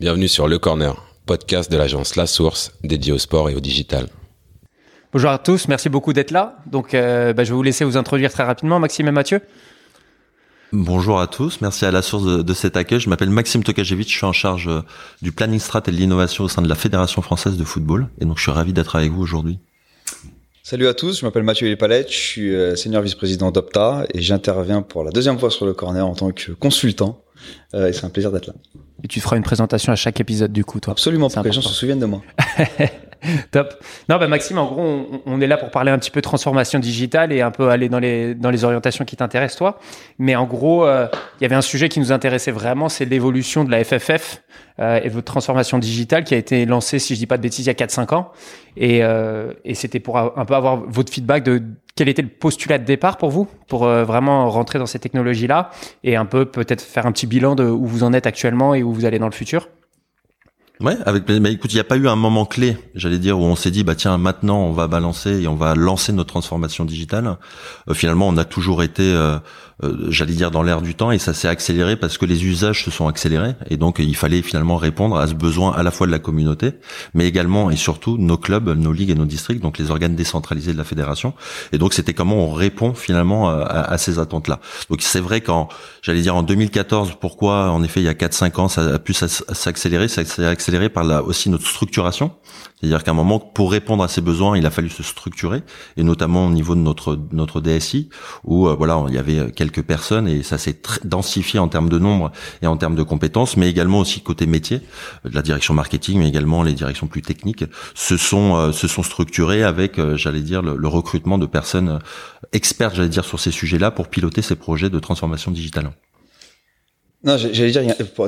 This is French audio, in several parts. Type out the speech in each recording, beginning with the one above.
Bienvenue sur Le Corner, podcast de l'agence La Source dédié au sport et au digital. Bonjour à tous, merci beaucoup d'être là. Donc, euh, bah, je vais vous laisser vous introduire très rapidement, Maxime et Mathieu. Bonjour à tous, merci à la source de, cet accueil. Je m'appelle Maxime Tokajevic, je suis en charge euh, du planning strat et de l'innovation au sein de la Fédération française de football. Et donc, je suis ravi d'être avec vous aujourd'hui. Salut à tous, je m'appelle Mathieu Palette, je suis euh, senior vice-président d'Opta et j'interviens pour la deuxième fois sur le corner en tant que consultant. et c'est un plaisir d'être là. Et tu feras une présentation à chaque épisode du coup, toi. Absolument, pour que les gens se souviennent de moi. Top. Non, bah Maxime, en gros, on, est là pour parler un petit peu de transformation digitale et un peu aller dans les, dans les orientations qui t'intéressent, toi. Mais en gros, euh, il y avait un sujet qui nous intéressait vraiment, c'est l'évolution de la FFF euh, et votre transformation digitale qui a été lancée, si je dis pas de bêtises, il y a 4-5 ans. Et, euh, et c'était pour un peu avoir votre feedback de quel était le postulat de départ pour vous, pour euh, vraiment rentrer dans ces technologies-là et un peu peut-être faire un petit bilan de où vous en êtes actuellement et où vous allez dans le futur Ouais, avec mais écoute, il n'y a pas eu un moment clé, j'allais dire, où on s'est dit bah tiens maintenant on va balancer et on va lancer notre transformation digitale. Euh, finalement, on a toujours été euh, j'allais dire dans l'air du temps et ça s'est accéléré parce que les usages se sont accélérés et donc il fallait finalement répondre à ce besoin à la fois de la communauté mais également et surtout nos clubs, nos ligues et nos districts donc les organes décentralisés de la fédération et donc c'était comment on répond finalement à, à ces attentes là. Donc c'est vrai qu'en j'allais dire en 2014 pourquoi en effet il y a 4 5 ans ça a pu s'accélérer, ça s'est accéléré par là aussi notre structuration c'est-à-dire qu'à un moment, pour répondre à ces besoins, il a fallu se structurer, et notamment au niveau de notre notre DSI, où euh, voilà, il y avait quelques personnes et ça s'est densifié en termes de nombre et en termes de compétences, mais également aussi côté métier, de la direction marketing, mais également les directions plus techniques, se sont euh, se sont structurées avec, euh, j'allais dire, le, le, recrutement de personnes expertes, j'allais dire, sur ces sujets-là pour piloter ces projets de transformation digitale. Non, j'allais dire,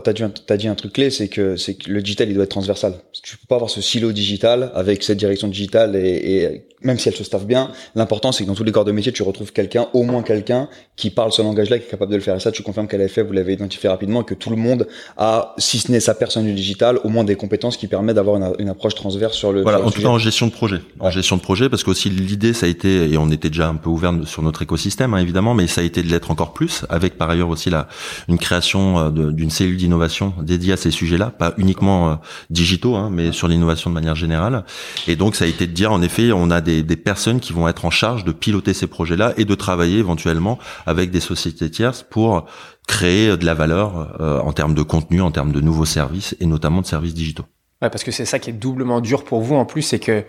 t'as dit, as dit un truc clé, c'est que, c'est que le digital, il doit être transversal. Tu peux pas avoir ce silo digital avec cette direction digitale et, et même si elle se staffe bien, l'important c'est que dans tous les corps de métier, tu retrouves quelqu'un, au moins quelqu'un, qui parle ce langage-là, qui est capable de le faire. Et ça, tu confirmes qu'elle a fait, vous l'avez identifié rapidement, que tout le monde a, si ce n'est sa personne du digital, au moins des compétences qui permettent d'avoir une, une, approche transverse sur le. Voilà, en tout cas en gestion de projet. En gestion de projet, parce qu'aussi l'idée, ça a été, et on était déjà un peu ouvert sur notre écosystème, hein, évidemment, mais ça a été de l'être encore plus, avec par ailleurs aussi la, une création euh, d'une cellule d'innovation dédiée à ces sujets-là, pas uniquement euh, digitaux, hein, mais sur l'innovation de manière générale. Et donc, ça a été de dire, en effet, on a des, des personnes qui vont être en charge de piloter ces projets-là et de travailler éventuellement avec des sociétés tierces pour créer de la valeur euh, en termes de contenu, en termes de nouveaux services et notamment de services digitaux. Ouais, parce que c'est ça qui est doublement dur pour vous en plus, c'est que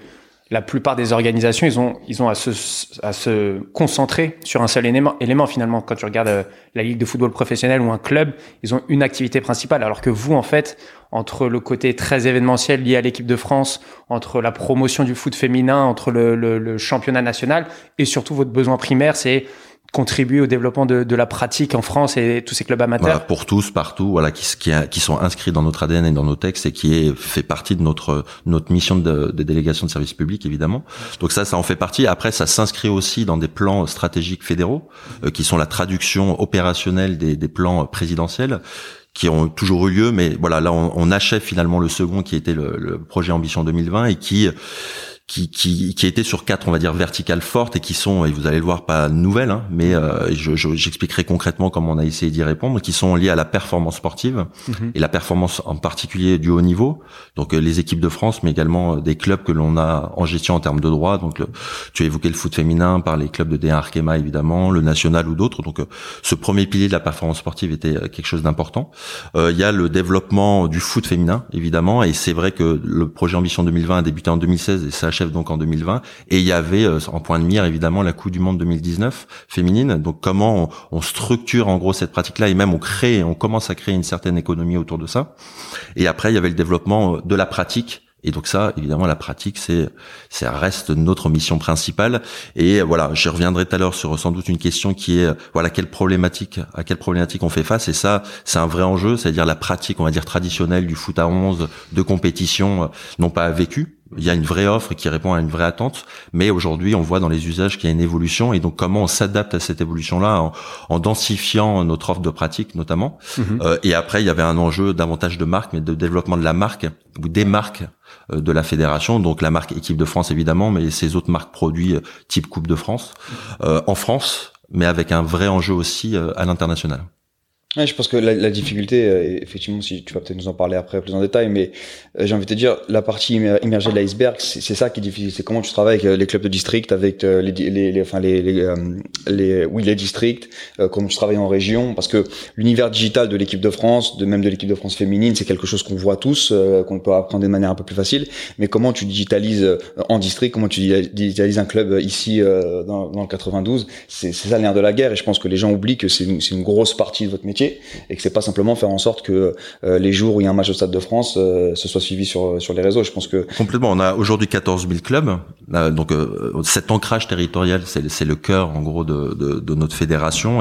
la plupart des organisations, ils ont, ils ont à se, à se concentrer sur un seul élément, finalement. Quand tu regardes euh, la ligue de football professionnel ou un club, ils ont une activité principale. Alors que vous, en fait, entre le côté très événementiel lié à l'équipe de France, entre la promotion du foot féminin, entre le championnat national et surtout votre besoin primaire, c'est contribuer au développement de, de, la pratique en France et tous ces clubs amateurs voilà, Pour tous, partout, voilà, qui, qui, qui, sont inscrits dans notre ADN et dans nos textes et qui est, fait partie de notre notre mission de, de délégation de service public, évidemment. Donc ça, ça en fait partie. Après, ça s'inscrit aussi dans des plans stratégiques fédéraux, euh, qui sont la traduction opérationnelle des, des plans présidentiels qui ont toujours eu lieu, mais voilà, là on, on achève finalement le second qui était le, le projet Ambition 2020 et qui qui, qui, qui étaient sur quatre, on va dire, verticales fortes et qui sont, et vous allez le voir, pas nouvelles, hein, mais euh, j'expliquerai je, concrètement comment on a essayé d'y répondre, qui sont liées à la performance sportive mhm. et la performance en particulier du haut niveau. Donc euh, les équipes de France, mais également euh, des clubs que l'on a en gestion en termes de droits. Donc tu as évoqué le foot féminin par les clubs de D1 Arkema évidemment, le national ou d'autres. Donc ce premier pilier de la performance sportive était quelque chose d'important. Il y a le développement du foot féminin évidemment, et c'est vrai que le projet Ambition 2020 a débuté en 2016 et ça chef donc en 2020 et il y avait euh, en point de mire évidemment la Coupe du Monde 2019 féminine. Donc comment on, structure en gros cette pratique-là et même on crée, on commence à créer une certaine économie autour de ça. Et après il y avait le développement euh, de la pratique et donc ça, évidemment, la pratique, c'est, ça reste notre mission principale. Et voilà, je reviendrai tout à l'heure sur sans doute une question qui est, voilà, quelle problématique, à quelle problématique on fait face. Et ça, c'est un vrai enjeu, c'est-à-dire la pratique, on va dire traditionnelle du foot à 11 de compétition, euh, non pas vécue, il y a une vraie offre qui répond à une vraie attente, mais aujourd'hui on voit dans les usages qu'il y a une évolution et donc comment on s'adapte à cette évolution-là en, en, densifiant notre offre de pratique notamment. Mhm. Euh, et après il y avait un enjeu davantage de marque, mais de développement de la marque ou des marques euh, de la fédération, donc la marque équipe de France évidemment, mais ces autres marques produits euh, type Coupe de France euh, en France, mais avec un vrai enjeu aussi à l'international. Ouais, je pense que la, la difficulté, euh, effectivement, si tu vas peut-être nous en parler après plus en détail, mais euh, j'ai envie de te dire, la partie immergée de l'iceberg, c'est ça qui est difficile. C'est comment tu travailles avec euh, les clubs de district, avec les, les, les, enfin les, les, les, oui les districts, comment tu travailles en région, parce que l'univers digital de l'équipe de France, de même de l'équipe de France féminine, c'est quelque chose qu'on voit tous, qu'on peut apprendre de manière un peu plus facile. Mais comment tu digitalises en district, comment tu digitalises un club ici dans, dans le 92, c'est ça l'air de la guerre. Et je pense que les gens oublient que c'est une grosse partie de votre métier et que c'est pas simplement faire en sorte que euh, les jours où il y a un match au Stade de France euh, ce soit suivi sur sur les réseaux. Je pense que complètement. On a aujourd'hui 14 000 clubs, euh, donc cet ancrage territorial, c'est le cœur en gros de, de, notre fédération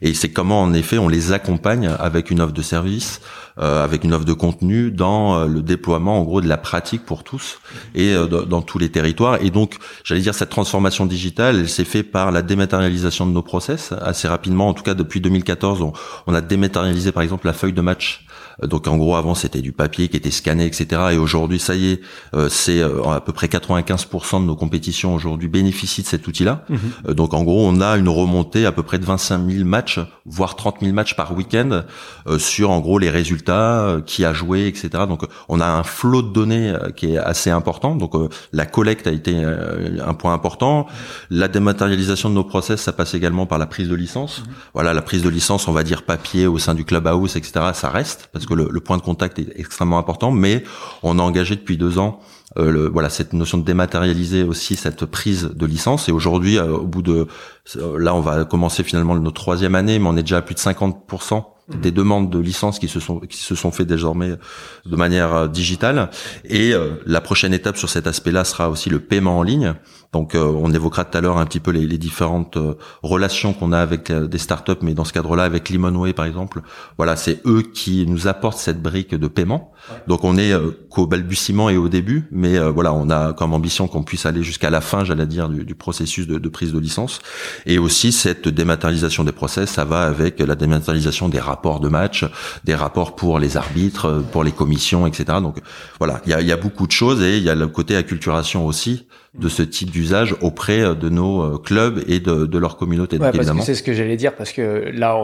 et, c'est comment en effet on les accompagne avec une offre de service. Euh, avec une offre de contenu dans le déploiement en gros de la pratique pour tous et dans tous les territoires. Et donc, j'allais dire cette transformation digitale, elle s'est faite par la dématérialisation de nos process assez rapidement. En tout cas, depuis 2014, on, on a dématérialiser par exemple la feuille de match donc en gros avant c'était du papier qui était scanné etc. Et aujourd'hui ça y est, euh, c'est euh, à peu près 95% de nos compétitions aujourd'hui bénéficient de cet outil-là. Mhm. donc en gros on a une remontée à peu près de 25 000 matchs, voire 30 000 matchs par week-end sur en gros les résultats, qui a joué etc. Donc on a un flot de données qui est assez important. Donc la collecte a été un point important. La dématérialisation de nos process ça passe également par la prise de licence. Mhm. Voilà la prise de licence on va dire papier au sein du clubhouse etc. Ça reste parce que le, point de contact est extrêmement important, mais on a engagé depuis deux ans euh, le, voilà cette notion de dématérialiser aussi cette prise de licence. Et aujourd'hui, euh, au bout de euh, là, on va commencer finalement notre troisième année, mais on est déjà à plus de 50% Mhm. des demandes de licences qui se sont qui se sont fait désormais de manière digitale et euh, la prochaine étape sur cet aspect-là sera aussi le paiement en ligne. Donc euh, on évoquera tout à l'heure un petit peu les, les différentes relations qu'on a avec des startups mais dans ce cadre-là avec Limonway par exemple, voilà, c'est eux qui nous apportent cette brique de paiement. Donc on est qu'au balbutiement et au début, mais voilà, on a comme ambition qu'on puisse aller jusqu'à la fin, j'allais dire du, du processus de, de, prise de licence et aussi cette dématérialisation des process, ça va avec la dématérialisation des rapports de match, des rapports pour les arbitres, pour les commissions, etc. Donc voilà, il y a, y a, beaucoup de choses et il y a le côté acculturation aussi de ce type d'usage auprès de nos euh, clubs et de, de leur communauté. Ouais, c'est ce que j'allais dire, parce que là,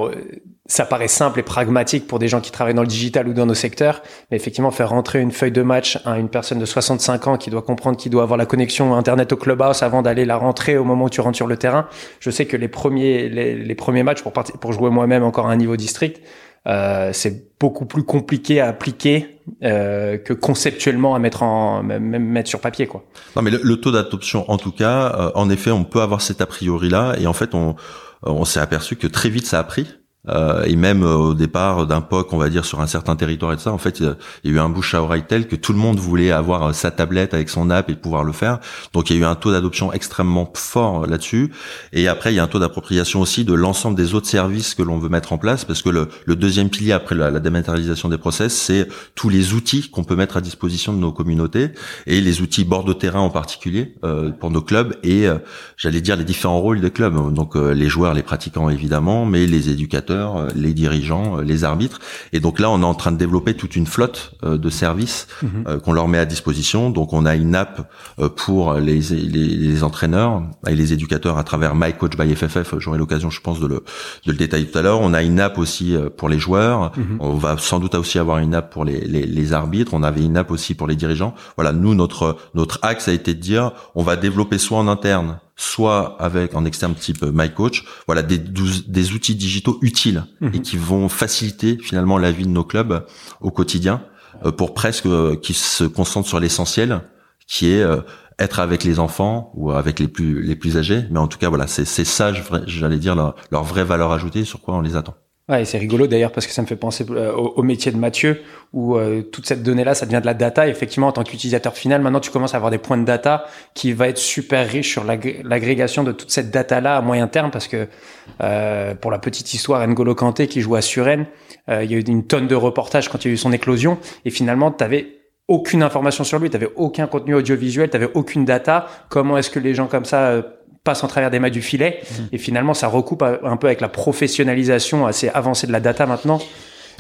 ça paraît simple et pragmatique pour des gens qui travaillent dans le digital ou dans nos secteurs, mais effectivement, faire rentrer une feuille de match à une personne de 65 ans qui doit comprendre qu'il doit avoir la connexion Internet au clubhouse avant d'aller la rentrer au moment où tu rentres sur le terrain. Je sais que les premiers, les, les premiers matchs pour, pour jouer moi-même encore à un niveau district, euh, c'est beaucoup plus compliqué à appliquer euh, que conceptuellement à mettre en même mettre sur papier quoi. Non mais le, taux d'adoption en tout cas, euh, en effet, on peut avoir cet a priori là et en fait on on s'est aperçu que très vite ça a pris. Euh, et même euh, au départ d'un POC, on va dire sur un certain territoire et tout ça, en fait, il y a eu un bouche à oreille tel que tout le monde voulait avoir euh, sa tablette avec son app et pouvoir le faire. Donc il y a eu un taux d'adoption extrêmement fort là-dessus. Et après, il y a un taux d'appropriation aussi de l'ensemble des autres services que l'on veut mettre en place, parce que le, le deuxième pilier après la, la dématérialisation des process, c'est tous les outils qu'on peut mettre à disposition de nos communautés et les outils bord de terrain en particulier euh, pour nos clubs et j'allais dire les différents rôles des clubs. Donc les joueurs, les pratiquants évidemment, mais les éducateurs euh, les dirigeants, euh, les arbitres. Et donc là, on est en train de développer toute une flotte euh, de services mhm. qu'on leur met à disposition. Donc on a une app pour les, les, entraîneurs et les éducateurs à travers My Coach by FFF. J'aurai l'occasion, je pense, de le, de le détailler tout à l'heure. On a une app aussi pour les joueurs. Mhm. On va sans doute aussi avoir une app pour les, les, les, arbitres. On avait une app aussi pour les dirigeants. Voilà, nous, notre, notre axe a été de dire, on va développer soit en interne soit avec en externe type MyCoach, voilà des, des outils digitaux utiles mhm. et qui vont faciliter finalement la vie de nos clubs au quotidien euh, pour presque euh, qui se concentrent sur l'essentiel qui est euh, être avec les enfants ou avec les plus les plus âgés mais en tout cas voilà c'est c'est ça j'allais dire leur, leur vraie valeur ajoutée sur quoi on les attend. Ouais, c'est rigolo d'ailleurs parce que ça me fait penser euh, au, métier de Mathieu où euh, toute cette donnée-là, ça devient de la data. effectivement, en tant qu'utilisateur final, maintenant tu commences à avoir des points de data qui va être super riche sur l'agrégation de toute cette data-là à moyen terme parce que euh, pour la petite histoire, N'Golo Kanté qui joue à Suren, euh, il y a eu une tonne de reportages quand il y a eu son éclosion et finalement, tu avais aucune information sur lui, tu avais aucun contenu audiovisuel, tu avais aucune data. Comment est-ce que les gens comme ça passe en travers des mailles du filet. Mmh. Et finalement, ça recoupe un peu avec la professionnalisation assez avancée de la data maintenant.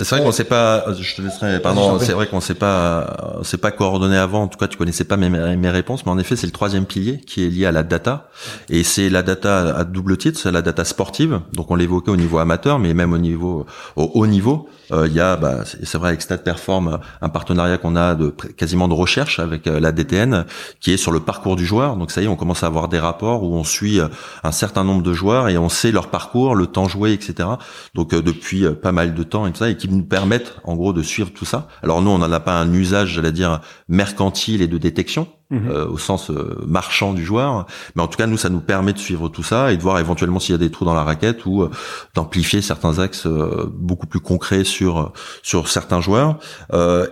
C'est vrai qu'on sait pas. Je te laisserai. Pardon. C'est vrai qu'on sait pas. C'est pas coordonné avant. En tout cas, tu connaissais pas mes, mes réponses, mais en effet, c'est le troisième pilier qui est lié à la data. Et c'est la data à double titre. C'est la data sportive. Donc on l'évoquait au niveau amateur, mais même au niveau au haut niveau. Euh, il y a, bah, c'est vrai, avec Stat Perform, un partenariat qu'on a de quasiment de recherche avec euh, la DTN, qui est sur le parcours du joueur. Donc ça y est, on commence à avoir des rapports où on suit euh, un certain nombre de joueurs et on sait leur parcours, le temps joué, etc. Donc depuis pas mal de temps et tout ça, et qui nous permettent en gros de suivre tout ça. Alors nous, on n'en a pas un usage, j'allais dire, mercantile et de détection. Mhm. Euh, au sens euh, marchand du joueur. Mais en tout cas, nous, ça nous permet de suivre tout ça et de voir éventuellement s'il y a des trous dans la raquette ou euh, d'amplifier certains axes beaucoup plus concrets sur sur certains joueurs.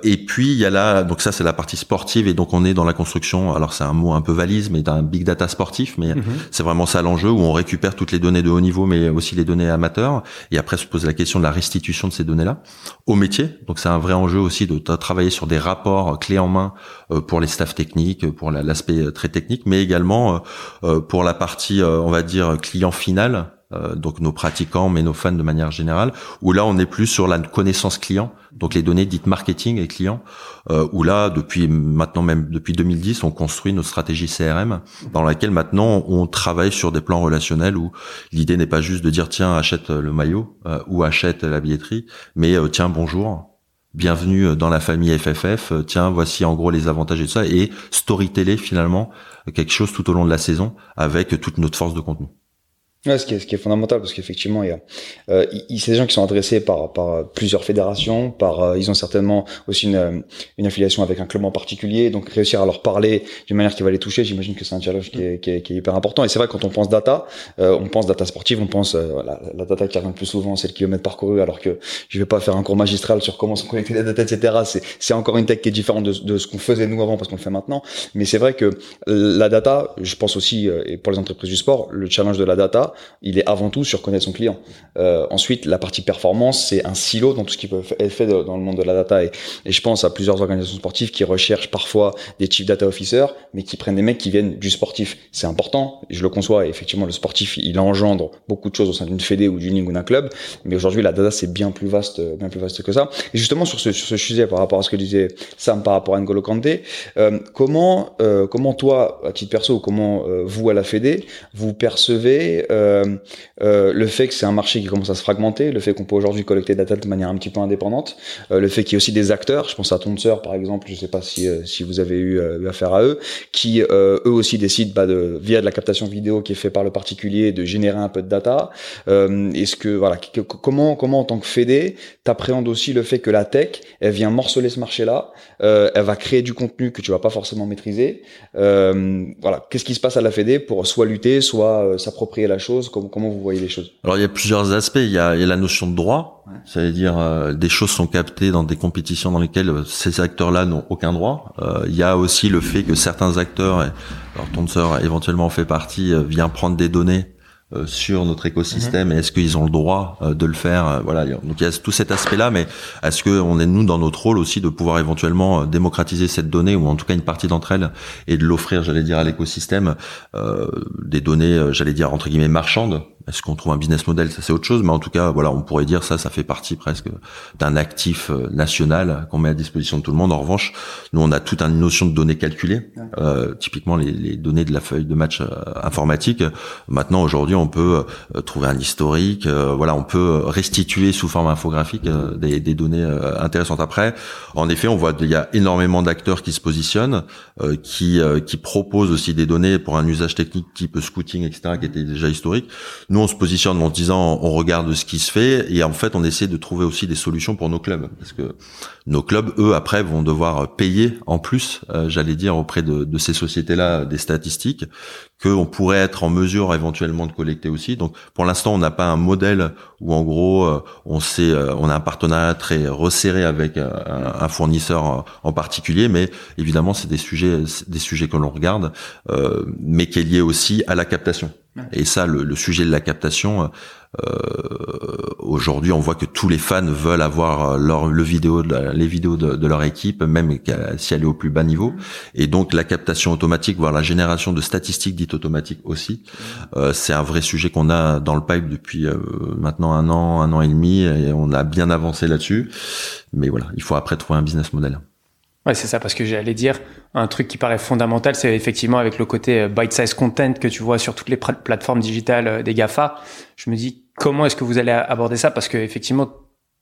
et puis il y a là, donc ça c'est la partie sportive et donc on est dans la construction. Alors c'est un mot un peu valise, mais d'un big data sportif. Mais mhm. c'est vraiment ça l'enjeu où on récupère toutes les données de haut niveau, mais aussi les données amateurs. Et après se pose la question de la restitution de ces données-là au métier. Donc c'est un vrai enjeu aussi de travailler sur des rapports clés en main pour les staffs techniques pour l'aspect euh, très technique, mais également euh, euh, pour la partie, on va dire, client final, donc nos pratiquants, mais nos fans de manière générale, où là on est plus sur la connaissance client, donc les données dites marketing et client, où là depuis maintenant même depuis 2010 on construit notre stratégie CRM dans laquelle maintenant on travaille sur des plans relationnels où l'idée n'est pas juste de dire tiens achète le maillot ou achète la billetterie, mais tiens bonjour bienvenue dans la famille FFF, tiens, voici en gros les avantages et tout ça, et storyteller finalement quelque chose tout au long de la saison avec toute notre force de contenu. Ouais, ce, qui est, ce qui est fondamental parce qu'effectivement il y a euh, c'est des gens qui sont adressés par par plusieurs fédérations par euh, ils ont certainement aussi une, une affiliation avec un club en particulier donc réussir à leur parler d'une manière qui va les toucher j'imagine que c'est un challenge qui est, qui est, qui est, hyper important. Et c'est vrai quand on pense data euh, on pense data sportive on pense euh, la, la, data qui revient le plus souvent c'est le kilomètre parcouru alors que je vais pas faire un cours magistral sur comment sont connectées les data etc c'est c'est encore une tech qui est différente de, de ce qu'on faisait nous avant parce qu'on le fait maintenant. Mais c'est vrai que la data je pense aussi et pour les entreprises du sport le challenge de la data il est avant tout sur connaître son client. Euh, ensuite, la partie performance, c'est un silo dans tout ce qui peut être fait dans le monde de la data. Et, je pense à plusieurs organisations sportives qui recherchent parfois des chief data officers, mais qui prennent des mecs qui viennent du sportif. C'est important, je le conçois. Et effectivement, le sportif, il engendre beaucoup de choses au sein d'une fédé ou d'une ligne ou d'un club. Mais aujourd'hui, la data, c'est bien plus vaste, bien plus vaste que ça. Et justement, sur ce, sujet, par rapport à ce que disait Sam par rapport à N'Golo Kanté, euh, comment, euh, comment toi, à titre perso, comment euh, vous à la fédé, vous percevez euh, le fait que c'est un marché qui commence à se fragmenter, le fait qu'on peut aujourd'hui collecter data de manière un petit peu indépendante, euh, le fait qu'il y ait aussi des acteurs, je pense à Tonseur par exemple, je sais pas si, si vous avez eu, affaire à eux, qui eux aussi décident bah, via de la captation vidéo qui est fait par le particulier de générer un peu de data. Est-ce que voilà, comment comment en tant que Fédé, t'appréhendes aussi le fait que la tech, elle vient morceler ce marché-là, elle va créer du contenu que tu vas pas forcément maîtriser. voilà, qu'est-ce qui se passe à la Fédé pour soit lutter, soit s'approprier la chose comment, vous voyez les choses? Alors il y a plusieurs aspects. Il y a, il y a la notion de droit, c'est-à-dire euh, des choses sont captées dans des compétitions dans lesquelles euh, ces acteurs-là n'ont aucun droit. Euh, il y a aussi le fait que certains acteurs, alors ton sœur éventuellement fait partie, vient prendre des données euh, sur notre écosystème mhm. et est-ce qu'ils ont le droit euh, de le faire euh, voilà donc il y a tout cet aspect là mais est-ce que on est nous dans notre rôle aussi de pouvoir éventuellement démocratiser cette donnée ou en tout cas une partie d'entre elles et de l'offrir j'allais dire à l'écosystème des données j'allais dire entre guillemets marchandes est-ce qu'on trouve un business model? Ça, c'est autre chose. Mais en tout cas, voilà, on pourrait dire ça, ça fait partie presque d'un actif euh, national qu'on met à disposition de tout le monde. En revanche, nous, on a toute une notion de données calculées. Euh, typiquement, les, les, données de la feuille de match euh, informatique. Maintenant, aujourd'hui, on peut euh, trouver un historique. voilà, on peut restituer sous forme infographique des, des, données intéressantes. Après, en effet, on voit qu'il y a énormément d'acteurs qui se positionnent, qui, qui proposent aussi des données pour un usage technique type scouting, etc., qui était déjà historique. Nous, on se positionne en disant on regarde ce qui se fait et en fait on essaie de trouver aussi des solutions pour nos clubs. Parce que nos clubs eux après vont devoir payer en plus euh, j'allais dire auprès de, de ces sociétés là des statistiques qu'on pourrait être en mesure éventuellement de collecter aussi. Donc pour l'instant on n'a pas un modèle où en gros euh, on sait euh, on a un partenariat très resserré avec un, un fournisseur en particulier mais évidemment c'est des sujets des sujets que l'on regarde mais qui est lié aussi à la captation Et ça, le, sujet de la captation, euh, aujourd'hui, on voit que tous les fans veulent avoir leur le vidéo, les vidéos de, leur équipe, même si elle est au plus bas niveau. Et donc, la captation automatique, voire la génération de statistiques dites automatiques aussi, euh, c'est un vrai sujet qu'on a dans le pipe depuis euh, maintenant un an, un an et demi, et on a bien avancé là-dessus. Mais voilà, il faut après trouver un business model. Ouais, c'est ça, parce que j'allais dire, un truc qui paraît fondamental, c'est effectivement avec le côté euh, bite-size content que tu vois sur toutes les plateformes digitales euh, des GAFA. Je me dis, comment est-ce que vous allez aborder ça? Parce que effectivement,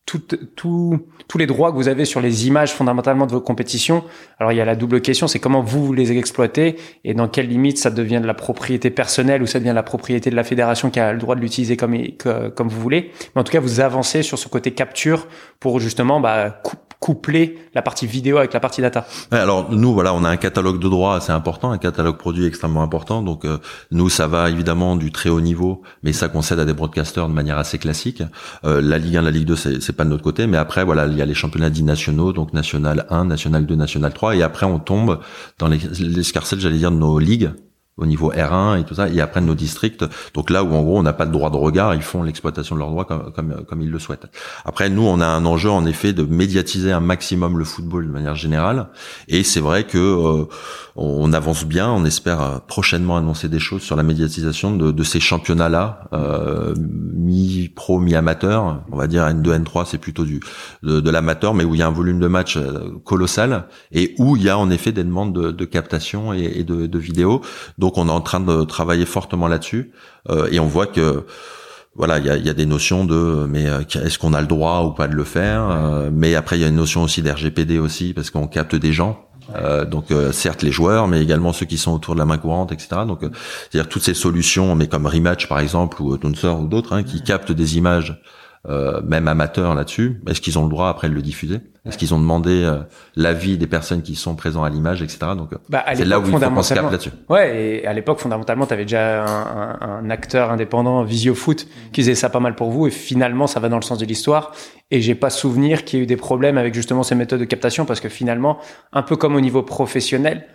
tout, tout, tous les droits que vous avez sur les images fondamentalement de vos compétitions. Alors il y a la double question, c'est comment vous, vous les exploitez et dans quelle limite ça devient de la propriété personnelle ou ça devient la propriété de la fédération qui a le droit de l'utiliser comme, comme vous voulez. Mais en tout cas, vous avancez sur ce côté capture pour justement bah, coupler la partie vidéo avec la partie data. alors nous voilà, on a un catalogue de droits assez important, un catalogue produit extrêmement important. Donc euh, nous ça va évidemment du très haut niveau, mais ça concède à des broadcasters de manière assez classique. Euh, la Ligue 1, la Ligue 2, c'est pas de notre côté, mais après voilà, il y a les championnats dits nationaux, donc national 1, national 2, national 3, et après on tombe dans les l'escarcelle, j'allais dire, de nos ligues au niveau R1 et tout ça, et après nos districts. Donc là où en gros on n'a pas de droit de regard, ils font l'exploitation de leurs droits comme, comme, comme ils le souhaitent. Après nous on a un enjeu en effet de médiatiser un maximum le football de manière générale, et c'est vrai que euh, on avance bien, on espère euh, prochainement annoncer des choses sur la médiatisation de, de ces championnats-là, euh, mi-pro, mi-amateur, on va dire N2, N3 c'est plutôt du de, de l'amateur, mais où il y a un volume de match euh, colossal et où il y a en effet des demandes de, de captation et, de, de vidéos. On est en train de travailler fortement là-dessus euh, et on voit que voilà, il y a, y a, des notions de mais euh, est-ce qu'on a le droit ou pas de le faire euh, Mais après il y a une notion aussi d'RGPD aussi parce qu'on capte des gens. Euh, donc certes les joueurs, mais également ceux qui sont autour de la main courante, etc. Donc c'est-à-dire toutes ces solutions, mais comme Rematch par exemple ou Tonsor ou d'autres, hein, qui captent des images euh, même amateurs là-dessus Est-ce qu'ils ont le droit après de le diffuser? Est-ce qu'ils ont demandé euh, l'avis des personnes qui sont présentes à l'image, etc. Donc euh, bah, c'est là où il faut qu'on se capte là-dessus. Ouais, et à l'époque fondamentalement, tu avais déjà un, un, un, acteur indépendant, Visiofoot, qui faisait ça pas mal pour vous, et finalement ça va dans le sens de l'histoire. Et j'ai pas souvenir qu'il y ait eu des problèmes avec justement ces méthodes de captation, parce que finalement, un peu comme au niveau professionnel,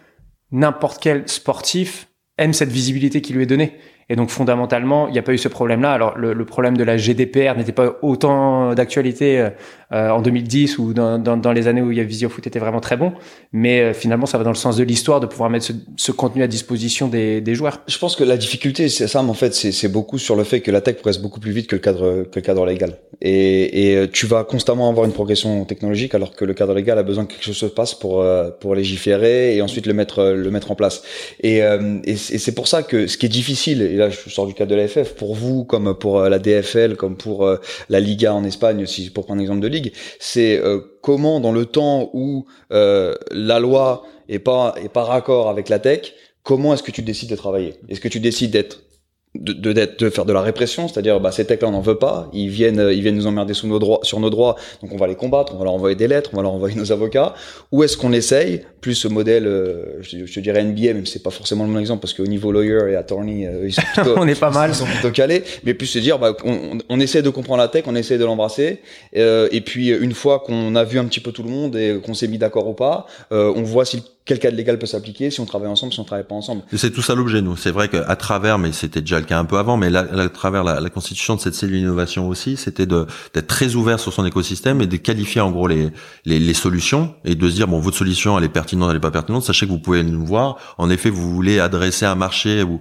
n'importe quel sportif aime cette visibilité qui lui est donnée. Et donc fondamentalement, il n'y a pas eu ce problème-là. Alors le, problème de la GDPR n'était pas autant d'actualité euh, euh, en 2010 ou dans, les années où il y a Visiofoot était vraiment très bon, mais euh, finalement ça va dans le sens de l'histoire de pouvoir mettre ce, contenu à disposition des, joueurs. Je pense que la difficulté, c'est ça, mais en fait, c'est beaucoup sur le fait que la tech progresse beaucoup plus vite que le cadre légal. Et, et tu vas constamment avoir une progression technologique alors que le cadre légal a besoin que quelque chose se passe pour légiférer et ensuite le mettre en place. Et c'est pour ça que ce qui est difficile là je sors du cadre de la FF, pour vous comme pour euh, la DFL, comme pour euh, la Liga en Espagne, si pour prendre un exemple de ligue, c'est euh, comment dans le temps où la loi est pas est pas raccord avec la tech, comment est-ce que tu décides de travailler? Est-ce que tu décides d'être de, de, de, faire de la répression, c'est-à-dire bah, ces techs-là on n'en veut pas, ils viennent ils viennent nous emmerder sous nos droits, sur nos droits, donc on va les combattre, on va leur envoyer des lettres, on va leur envoyer nos avocats, ou est-ce qu'on essaye, plus ce modèle, euh, je, je, dirais NBA, même c'est pas forcément le bon exemple parce qu'au niveau lawyer et attorney, euh, ils sont plutôt, on est pas mal, ils sont plutôt calés, mais plus se dire bah, on, on, essaie de comprendre la tech, on essaie de l'embrasser, euh, et puis une fois qu'on a vu un petit peu tout le monde et qu'on s'est mis d'accord ou pas, euh, on voit si quel cadre légal peut s'appliquer si on travaille ensemble, si on travaille pas ensemble. C'est tout ça l'objet, nous. C'est vrai qu'à travers, mais c'était déjà le cas un peu avant, mais à travers la, constitution de cette cellule d'innovation aussi, c'était d'être très ouvert sur son écosystème et de qualifier en gros les, les, les, solutions et de se dire bon votre solution elle est pertinente, elle est pas pertinente. Sachez que vous pouvez nous voir. En effet, vous voulez adresser un marché où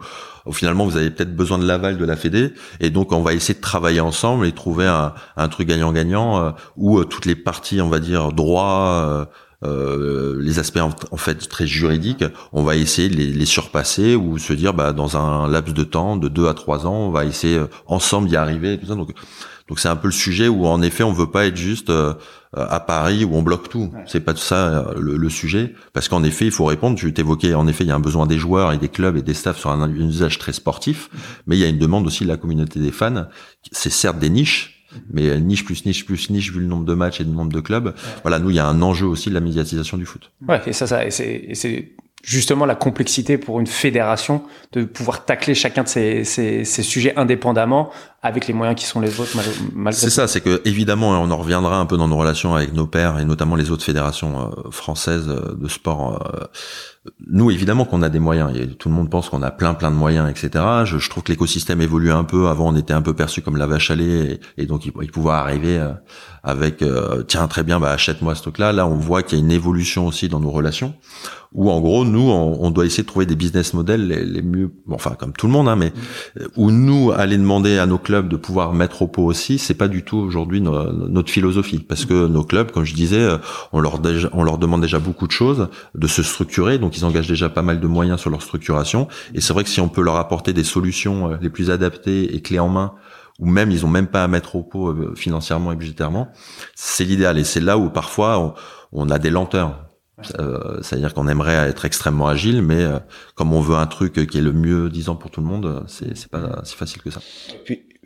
finalement vous avez peut-être besoin de l'aval de la Fédé et donc on va essayer de travailler ensemble et trouver un, un truc gagnant-gagnant euh, où euh, toutes les parties, on va dire droit. Euh, euh, les aspects en, fait très juridiques, on va essayer de les, les, surpasser ou se dire bah dans un laps de temps de deux à trois ans, on va essayer euh, ensemble d'y arriver. tout ça. Donc donc c'est un peu le sujet où en effet on veut pas être juste euh, à Paris où on bloque tout. C'est pas tout ça le, le, sujet parce qu'en effet il faut répondre. Tu t'évoquais en effet il y a un besoin des joueurs et des clubs et des staffs sur un, un usage très sportif, mais il y a une demande aussi de la communauté des fans. C'est certes des niches mais niche plus niche plus niche vu le nombre de matchs et le nombre de clubs. Voilà, nous il y a un enjeu aussi de la médiatisation du foot. Ouais, et ça, ça, et c'est justement la complexité pour une fédération de pouvoir tacler chacun de ces, ces, ces, sujets indépendamment avec les moyens qui sont les autres malgré C'est ça, c'est que évidemment, on en reviendra un peu dans nos relations avec nos pairs et notamment les autres fédérations euh, françaises euh, de sport. Euh, nous, évidemment qu'on a des moyens. tout le monde pense qu'on a plein, plein de moyens, etc. Je, je trouve que l'écosystème évolue un peu. Avant, on était un peu perçu comme la vache à lait et, donc il, il, pouvait arriver avec tiens très bien, bah achète-moi ce truc-là. Là, on voit qu'il y a une évolution aussi dans nos relations où en gros nous on, doit essayer de trouver des business models les, mieux enfin comme tout le monde hein, mais où nous aller demander à nos de pouvoir mettre au pot aussi c'est pas du tout aujourd'hui notre philosophie. Parce que nos clubs comme je disais euh, on leur demande déjà beaucoup de choses de se structurer donc ils engagent déjà pas mal de moyens sur leur structuration. Et c'est vrai que si on peut leur apporter des solutions euh, les plus adaptées et clés en main ou même ils ont même pas à mettre au pot euh, financièrement et budgétairement c'est l'idéal. Et c'est là où parfois on, a des lenteurs. Euh, c'est-à-dire qu'on aimerait être extrêmement agile, mais comme on veut un truc qui est le mieux disant pour tout le monde, c'est pas si facile que ça.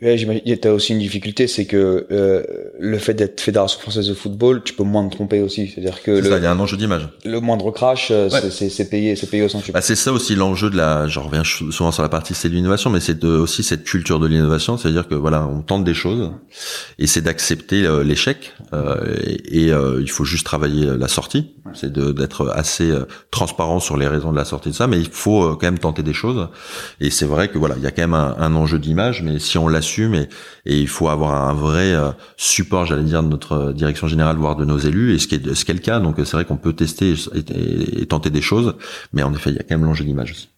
Ouais, j'imagine. T'as aussi une difficulté, c'est que euh, le fait d'être fédération française de football, tu peux moins te tromper aussi. C'est-à-dire que le, ça, il y a un enjeu d'image. Le moindre crash, euh, c'est payé, c'est payé au centuple. Bah, c'est ça aussi l'enjeu de la. Je reviens souvent sur la partie c'est l'innovation, mais c'est aussi cette culture de l'innovation, c'est-à-dire que voilà, on tente des choses et c'est d'accepter euh, l'échec euh, et, euh, il faut juste travailler la sortie. C'est d'être assez transparent sur les raisons de la sortie de ça, mais il faut quand même tenter des choses. Et c'est vrai que voilà, il y a quand même un, un enjeu d'image, mais si on l'a et, il faut avoir un vrai euh, support, j'allais dire, de notre direction générale, voire de nos élus, et ce qui est, ce qui est le cas. Donc c'est vrai qu'on peut tester et, tenter des choses, mais en effet, il y a quand même l'enjeu d'image aussi.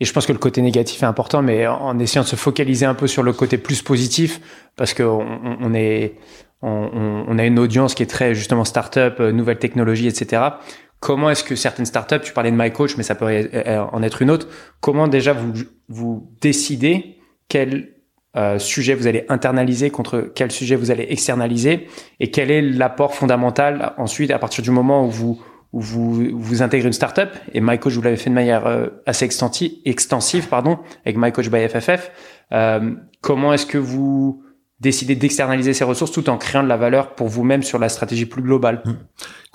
Et je pense que le côté négatif est important, mais en essayant de se focaliser un peu sur le côté plus positif, parce qu'on on est, on, on, a une audience qui est très justement start-up, euh, nouvelles technologies, etc. Comment est-ce que certaines startups, tu parlais de MyCoach, mais ça peut en être une autre, comment déjà vous, vous décidez quel euh, sujet vous allez internaliser, contre quel sujet vous allez externaliser, et quel est l'apport fondamental ensuite à partir du moment où vous où vous, vous intégrez une startup, et MyCoach, vous l'avez fait de manière euh, assez extensive, extensive pardon, avec MyCoach by FFF. Euh, comment est-ce que vous décidez d'externaliser ces ressources tout en créant de la valeur pour vous-même sur la stratégie plus globale mmh.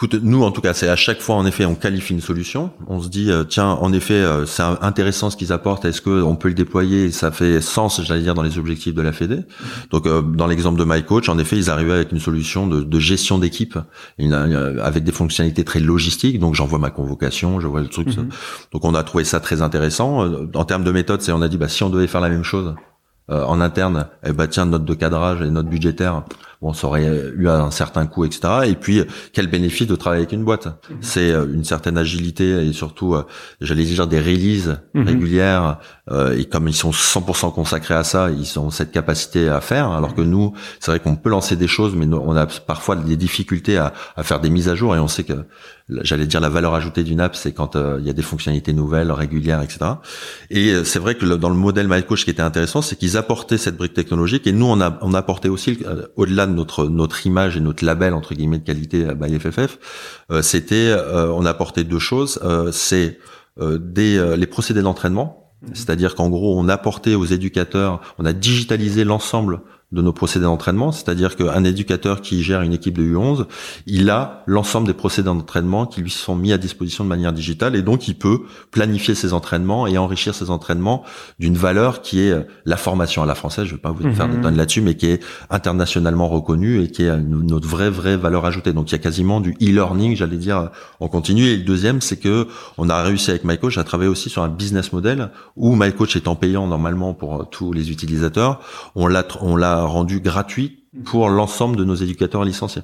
Écoute, nous en tout cas, c'est à chaque fois en effet, on qualifie une solution. On se dit, euh, tiens, en effet, euh, c'est intéressant ce qu'ils apportent. Est-ce que on peut le déployer Ça fait sens, j'allais dire, dans les objectifs de la Fédé? Donc, euh, dans l'exemple de MyCoach, en effet, ils arrivaient avec une solution de, de gestion d'équipe, avec des fonctionnalités très logistiques. Donc, j'envoie ma convocation, je vois le truc. Mhm. Donc, on a trouvé ça très intéressant. En termes de méthode, c'est on a dit, bah, si on devait faire la même chose en interne, eh bah tiens, note de cadrage et note budgétaire bon, ça aurait eu un certain coût, etc. Et puis, quel bénéfice de travailler avec une boîte? Mhm. C'est euh, une certaine agilité et surtout, euh, j'allais dire des releases mhm. régulières. Euh, et comme ils sont 100% consacrés à ça, ils ont cette capacité à faire. Alors que nous, c'est vrai qu'on peut lancer des choses, mais on a parfois des difficultés à, à faire des mises à jour. Et on sait que, j'allais dire, la valeur ajoutée d'une app, c'est quand il y a des fonctionnalités nouvelles, régulières, etc. Et c'est vrai que dans le modèle MyCoach, ce qui était intéressant, c'est qu'ils apportaient cette brique technologique et nous, on a, on apportait aussi, au-delà notre notre image et notre label entre guillemets de qualité by FFF, euh, c'était euh, on a apporté deux choses. Euh, c'est des les procédés d'entraînement, mmh. c'est-à-dire qu'en gros on a apporté aux éducateurs, on a digitalisé l'ensemble de nos procédés d'entraînement, c'est-à-dire qu'un éducateur qui gère une équipe de U11, il a l'ensemble des procédés d'entraînement qui lui sont mis à disposition de manière digitale et donc il peut planifier ses entraînements et enrichir ses entraînements d'une valeur qui est la formation à la française, je vais pas vous faire de mhm. tonnes là-dessus, mais qui est internationalement reconnue et qui est notre vraie vraie valeur ajoutée. Donc il y a quasiment du e-learning, j'allais dire, en continu. Et le deuxième, c'est que on a réussi avec MyCoach à travailler aussi sur un business model où MyCoach étant payant normalement pour tous les utilisateurs, on l'a on l'a rendu gratuit pour l'ensemble de nos éducateurs licenciés.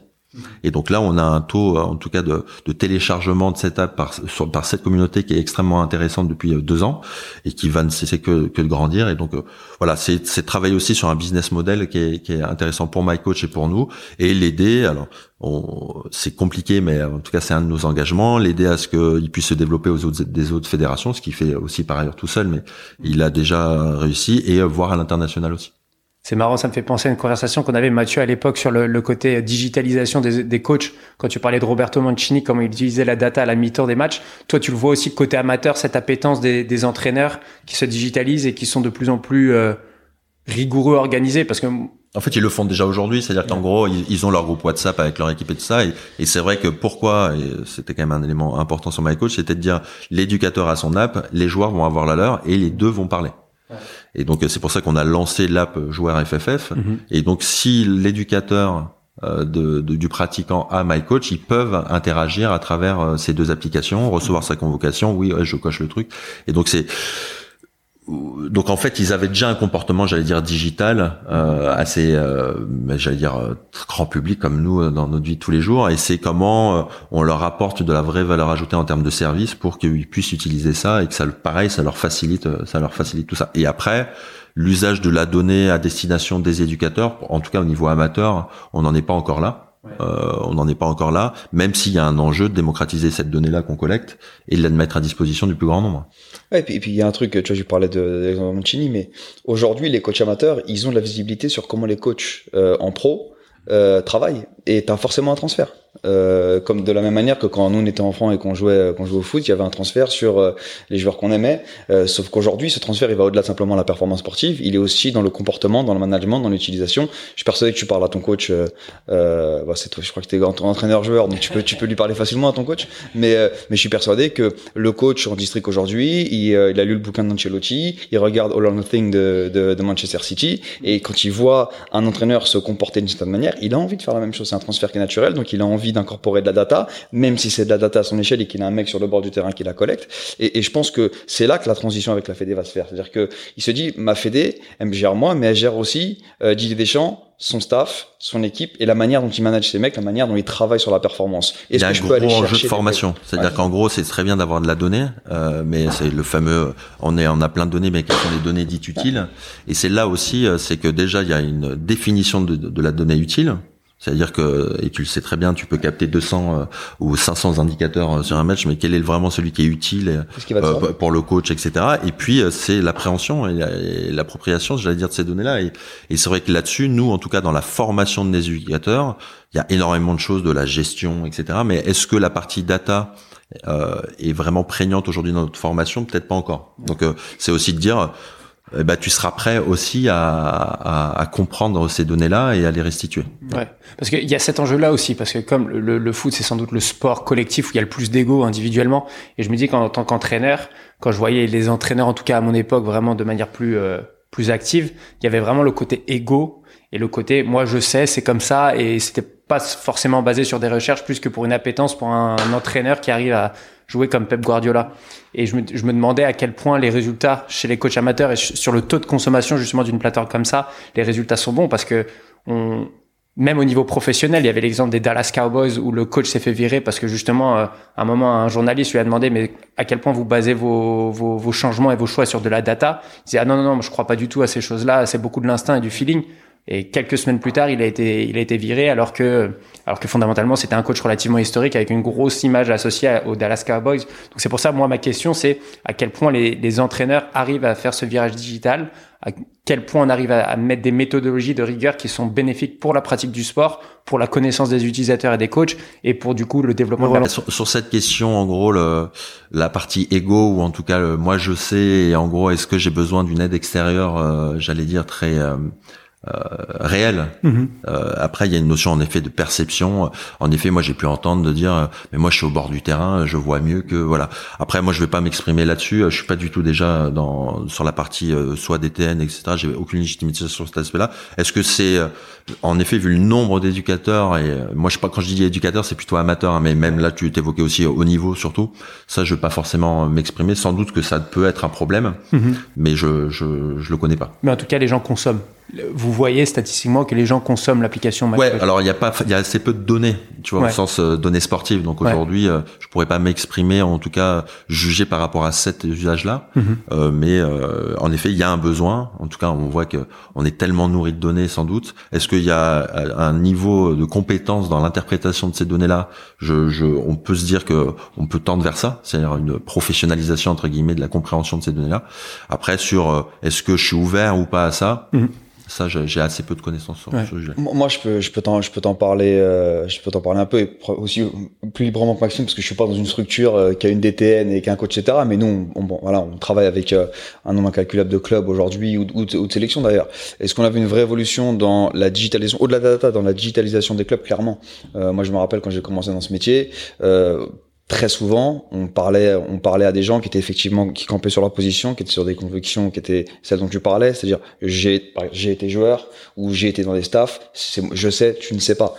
Et donc là, on a un taux, euh, en tout cas, de, téléchargement de cette app par, par cette communauté qui est extrêmement intéressante depuis euh, deux ans et qui va ne cesser que, que de grandir. Et donc euh, voilà, c'est, c'est travailler aussi sur un business model qui est, qui est intéressant pour MyCoach et pour nous et l'aider. Alors, c'est compliqué, mais en tout cas, c'est un de nos engagements. L'aider à ce qu'il puisse se développer aux autres des autres fédérations, ce qu'il fait aussi par ailleurs tout seul, mais il a déjà réussi et voir à l'international aussi. C'est marrant, ça me fait penser à une conversation qu'on avait Mathieu à l'époque sur le, côté digitalisation des, des, coachs. Quand tu parlais de Roberto Mancini, comment il utilisait la data à la mi-temps des matchs. Toi, tu le vois aussi côté amateur, cette appétence des, des, entraîneurs qui se digitalisent et qui sont de plus en plus euh, rigoureux, organisés. Parce que en fait, ils le font déjà aujourd'hui, c'est-à-dire qu'en gros, ils, ont leur groupe WhatsApp avec leur équipe et tout ça. Et, et c'est vrai que pourquoi, et c'était quand même un élément important sur MyCoach, c'était de dire l'éducateur a son app, les joueurs vont avoir la leur et les deux vont parler. Et donc c'est pour ça qu'on a lancé l'app joueur FFF. Et donc si l'éducateur euh, de, du pratiquant à MyCoach, ils peuvent interagir à travers euh, ces deux applications, recevoir sa convocation. Oui, je coche le truc. Et donc c'est donc en fait, ils avaient déjà un comportement, j'allais dire digital, euh, assez, euh, j'allais dire euh, grand public comme nous euh, dans notre vie de tous les jours. Et c'est comment on leur apporte de la vraie valeur ajoutée en termes de service pour qu'ils puissent utiliser ça et que ça, pareil, ça leur facilite, ça leur facilite tout ça. Et après, l'usage de la donnée à destination des éducateurs, en tout cas au niveau amateur, on n'en est pas encore là. Euh, on n'en est pas encore là, même s'il y a un enjeu de démocratiser cette donnée-là qu'on collecte et de la mettre à disposition du plus grand nombre. Ouais, et puis il y a un truc, tu vois, je parlais de, de mais aujourd'hui les coachs amateurs, ils ont de la visibilité sur comment les coachs euh, en pro euh, travaillent et t'as forcément un transfert. Euh, comme de la même manière que quand nous on était enfants et qu'on jouait qu'on jouait au foot, il y avait un transfert sur euh, les joueurs qu'on aimait. Euh, sauf qu'aujourd'hui, ce transfert, il va au-delà de simplement la performance sportive. Il est aussi dans le comportement, dans le management, dans l'utilisation. Je suis persuadé que tu parles à ton coach. Euh, bah c'est toi, je crois que tu es entraîneur-joueur, donc tu peux tu peux lui parler facilement à ton coach. Mais mais je suis persuadé que le coach en district aujourd'hui, il, il, a lu le bouquin d'Ancelotti, il regarde All or Nothing de, de, de Manchester City, et quand il voit un entraîneur se comporter d'une certaine manière, il a envie de faire la même chose. C'est un transfert qui est naturel, donc il a envie d'incorporer de la data, même si c'est de la data à son échelle et qu'il a un mec sur le bord du terrain qui la collecte. Et, et je pense que c'est là que la transition avec la Fédé va se faire. C'est-à-dire que il se dit, ma Fédé, elle me gère moi, mais elle gère aussi euh, Didier Deschamps, son staff, son équipe et la manière dont il manage ses mecs, la manière dont il travaille sur la performance. Il y a un gros enjeu de formation. C'est-à-dire qu'en gros, c'est très bien d'avoir de la donnée, euh, mais c'est le fameux, on est, on a plein de données, mais qui sont des données dites utiles? Et c'est là aussi, euh, c'est que déjà il y a une définition de, de la donnée utile. C'est-à-dire que, et tu le sais très bien, tu peux capter 200 euh, ou 500 indicateurs euh, sur un match, mais quel est vraiment celui qui est utile euh, pour le coach, etc. Et puis, c'est l'appréhension et l'appropriation, j'allais dire, de ces données-là. Et, et c'est vrai que là-dessus, nous, en tout cas, dans la formation de nos éducateurs, il y a énormément de choses, de la gestion, etc. Mais est-ce que la partie data est vraiment prégnante aujourd'hui dans notre formation? Peut-être pas encore. Donc, c'est aussi de dire eh ben, tu seras prêt aussi à, à, à comprendre ces données-là et à les restituer. Ouais, parce qu'il y a cet enjeu-là aussi, parce que comme le, le foot, c'est sans doute le sport collectif où il y a le plus d'ego individuellement, et je me dis qu'en tant qu'entraîneur, quand je voyais les entraîneurs, en tout cas à mon époque, vraiment de manière plus euh, plus active, il y avait vraiment le côté ego et le côté moi je sais, c'est comme ça, et c'était pas forcément basé sur des recherches plus que pour une appétence pour un entraîneur qui arrive à jouer comme Pep Guardiola. Et je me, je me, demandais à quel point les résultats chez les coachs amateurs et sur le taux de consommation justement d'une plateforme comme ça, les résultats sont bons parce que on, même au niveau professionnel, il y avait l'exemple des Dallas Cowboys où le coach s'est fait virer parce que justement, euh, à un moment, un journaliste lui a demandé mais à quel point vous basez vos, vos, vos changements et vos choix sur de la data? Il disait ah non non non, je crois pas du tout à ces choses-là, c'est beaucoup de l'instinct et du feeling. Et quelques semaines plus tard, il a été, il a été viré alors que, alors que fondamentalement, c'était un coach relativement historique avec une grosse image associée aux Dallas Cowboys. Donc c'est pour ça, moi, ma question, c'est à quel point les, les, entraîneurs arrivent à faire ce virage digital, à quel point on arrive à, mettre des méthodologies de rigueur qui sont bénéfiques pour la pratique du sport, pour la connaissance des utilisateurs et des coachs, et pour du coup le développement. de la... sur, sur, cette question, en gros, le, la partie ego ou en tout cas, le, moi je sais, et en gros, est-ce que j'ai besoin d'une aide extérieure, euh, j'allais dire très euh, réel. Mhm. Euh, après, il y a une notion en effet de perception. En effet, moi, j'ai pu entendre de dire, euh, mais moi, je suis au bord du terrain, je vois mieux que voilà. Après, moi, je vais pas m'exprimer là-dessus. Je suis pas du tout déjà dans sur la partie soit DTN, etc. J'ai aucune légitimité sur cet aspect-là. Est-ce que c'est en effet vu le nombre d'éducateurs et moi, je pas quand je dis éducateurs, c'est plutôt amateur, hein, mais même là, tu t'évoquais aussi au niveau surtout. Ça, je veux pas forcément m'exprimer. Sans doute que ça peut être un problème, mhm. mais je, je je le connais pas. Mais en tout cas, les gens consomment vous voyez statistiquement que les gens consomment l'application Ouais, alors il y a pas, il y a assez peu de données, tu vois, au sens euh, données sportives. Donc aujourd'hui, euh, je pourrais pas m'exprimer, en tout cas juger par rapport à cet usage-là. Mhm. euh, mais euh, en effet, il y a un besoin. En tout cas, on voit que on est tellement nourri de données, sans doute. Est-ce qu'il y a un niveau de compétence dans l'interprétation de ces données-là? Je, je, on peut se dire que on peut tendre vers ça, c'est-à-dire une professionnalisation entre guillemets de la compréhension de ces données-là. Après, sur est-ce que je suis ouvert ou pas à ça? Mhm. Ça, j'ai assez peu de connaissances sur ce sujet. Moi, je peux, je peux t'en, je peux t'en parler, euh, je peux t'en parler un peu et aussi plus librement que Maxime parce que je suis pas dans une structure euh, qui a une DTN et qui a un coach, etc. Mais nous, on, bon, voilà, on travaille avec euh, un nombre incalculable de clubs aujourd'hui ou, ou, de sélections d'ailleurs. Est-ce qu'on avait une vraie évolution dans la digitalisation, au-delà de la data, dans la digitalisation des clubs, clairement? moi, je me rappelle quand j'ai commencé dans ce métier très souvent, on parlait, on parlait à des gens qui étaient effectivement qui campaient sur leur position, qui étaient sur des convictions qui étaient celles dont tu parlais, c'est-à-dire j'ai j'ai été joueur ou j'ai été dans des staffs, je sais, tu ne sais pas.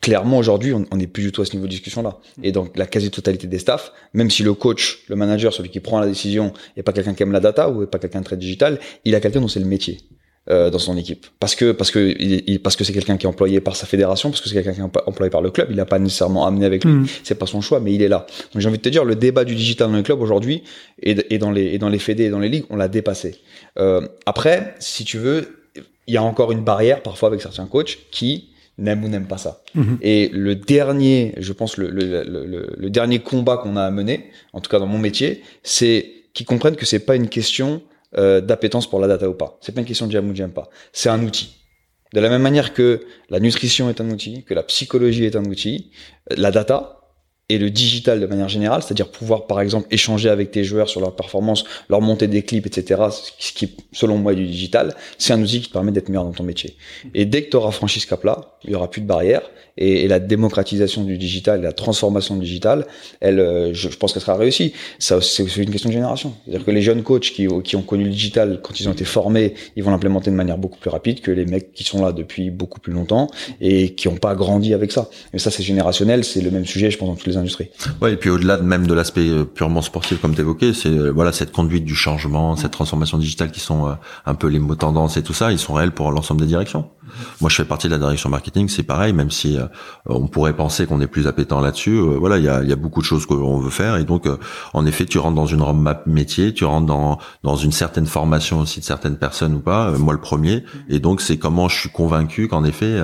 Clairement, aujourd'hui, on n'est plus du tout à ce niveau de discussion-là. Et donc, la quasi-totalité des staffs, même si le coach, le manager, celui qui prend la décision, n'est pas quelqu'un qui aime la data ou n'est pas quelqu'un de très digital, il a quelqu'un dont c'est le métier. Euh, dans son équipe parce que parce que il, parce que c'est quelqu'un qui est employé par sa fédération parce que c'est quelqu'un qui est employé par le club il n'a pas nécessairement amené avec lui mm. c'est pas son choix mais il est là donc j'ai envie de te dire le débat du digital dans les clubs aujourd'hui et, et, dans les et dans les fédés et dans les ligues on l'a dépassé euh, après si tu veux il y a encore une barrière parfois avec certains coachs qui n'aiment ou n'aiment pas ça. Mm-hmm. Et le dernier, je pense, le, le, le, le dernier combat qu'on a à mener, en tout cas dans mon métier, c'est qu'ils comprennent que c'est pas une question euh, d'appétence pour la data ou pas. C'est pas une question de j'aime ou j'aime pas. C'est un outil. De la même manière que la nutrition est un outil, que la psychologie est un outil, la data et le digital de manière générale, c'est-à-dire pouvoir par exemple échanger avec tes joueurs sur leur performance, leur monter des clips, etc., ce qui selon moi du digital, c'est un outil qui te permet d'être meilleur dans ton métier. Et dès que tu auras franchi ce cap-là, il y aura plus de barrières et, et, la démocratisation du digital, la transformation digitale, elle, euh, je, je pense qu'elle sera réussie. Ça, c'est une question de génération. C'est-à-dire que les jeunes coachs qui, qui ont connu le digital quand ils ont été formés, ils vont l'implémenter de manière beaucoup plus rapide que les mecs qui sont là depuis beaucoup plus longtemps et qui n'ont pas grandi avec ça. Mais ça, c'est générationnel, c'est le même sujet, je pense, dans toutes les industries. Ouais, et puis au-delà même de l'aspect euh, purement sportif, comme tu évoquais, c'est euh, voilà cette conduite du changement, cette transformation digitale qui sont un peu les mots tendances et tout ça, ils sont réels pour l'ensemble des directions. Moi, je fais partie de la direction marketing, c'est pareil, même si euh, on pourrait penser qu'on est plus appétant là-dessus. Euh, voilà, il y a, y a, beaucoup de choses qu'on veut faire, et donc, euh, en effet, tu rentres dans une roadmap métier, tu rentres dans dans une certaine formation aussi de certaines personnes ou pas. moi, le premier, et donc c'est comment je suis convaincu qu'en effet,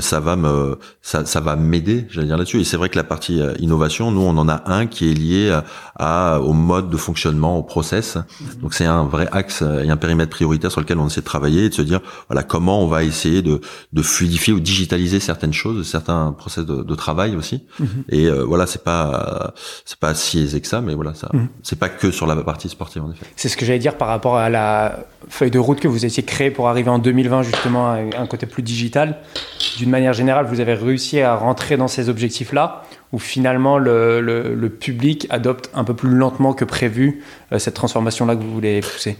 ça va me ça, ça va m'aider, j'allais dire là-dessus. Et c'est vrai que la partie innovation, nous, on en a un qui est lié à, au mode de fonctionnement, au process. Donc c'est un vrai axe et un périmètre prioritaire sur lequel on essaie de travailler et de se dire voilà comment on va essayer de, de fluidifier ou digitaliser certaines choses, certains process de, de travail aussi. Mhm. Et euh, voilà, c'est pas c'est pas si aisé que ça, mais voilà, ça mhm. c'est pas que sur la partie sportive en effet. C'est ce que j'allais dire par rapport à la feuille de route que vous étiez créée pour arriver en 2020 justement à un côté plus digital. D'une manière générale, vous avez réussi à rentrer dans ces objectifs-là où finalement le, le, le, public adopte un peu plus lentement que prévu euh, cette transformation-là que vous voulez pousser?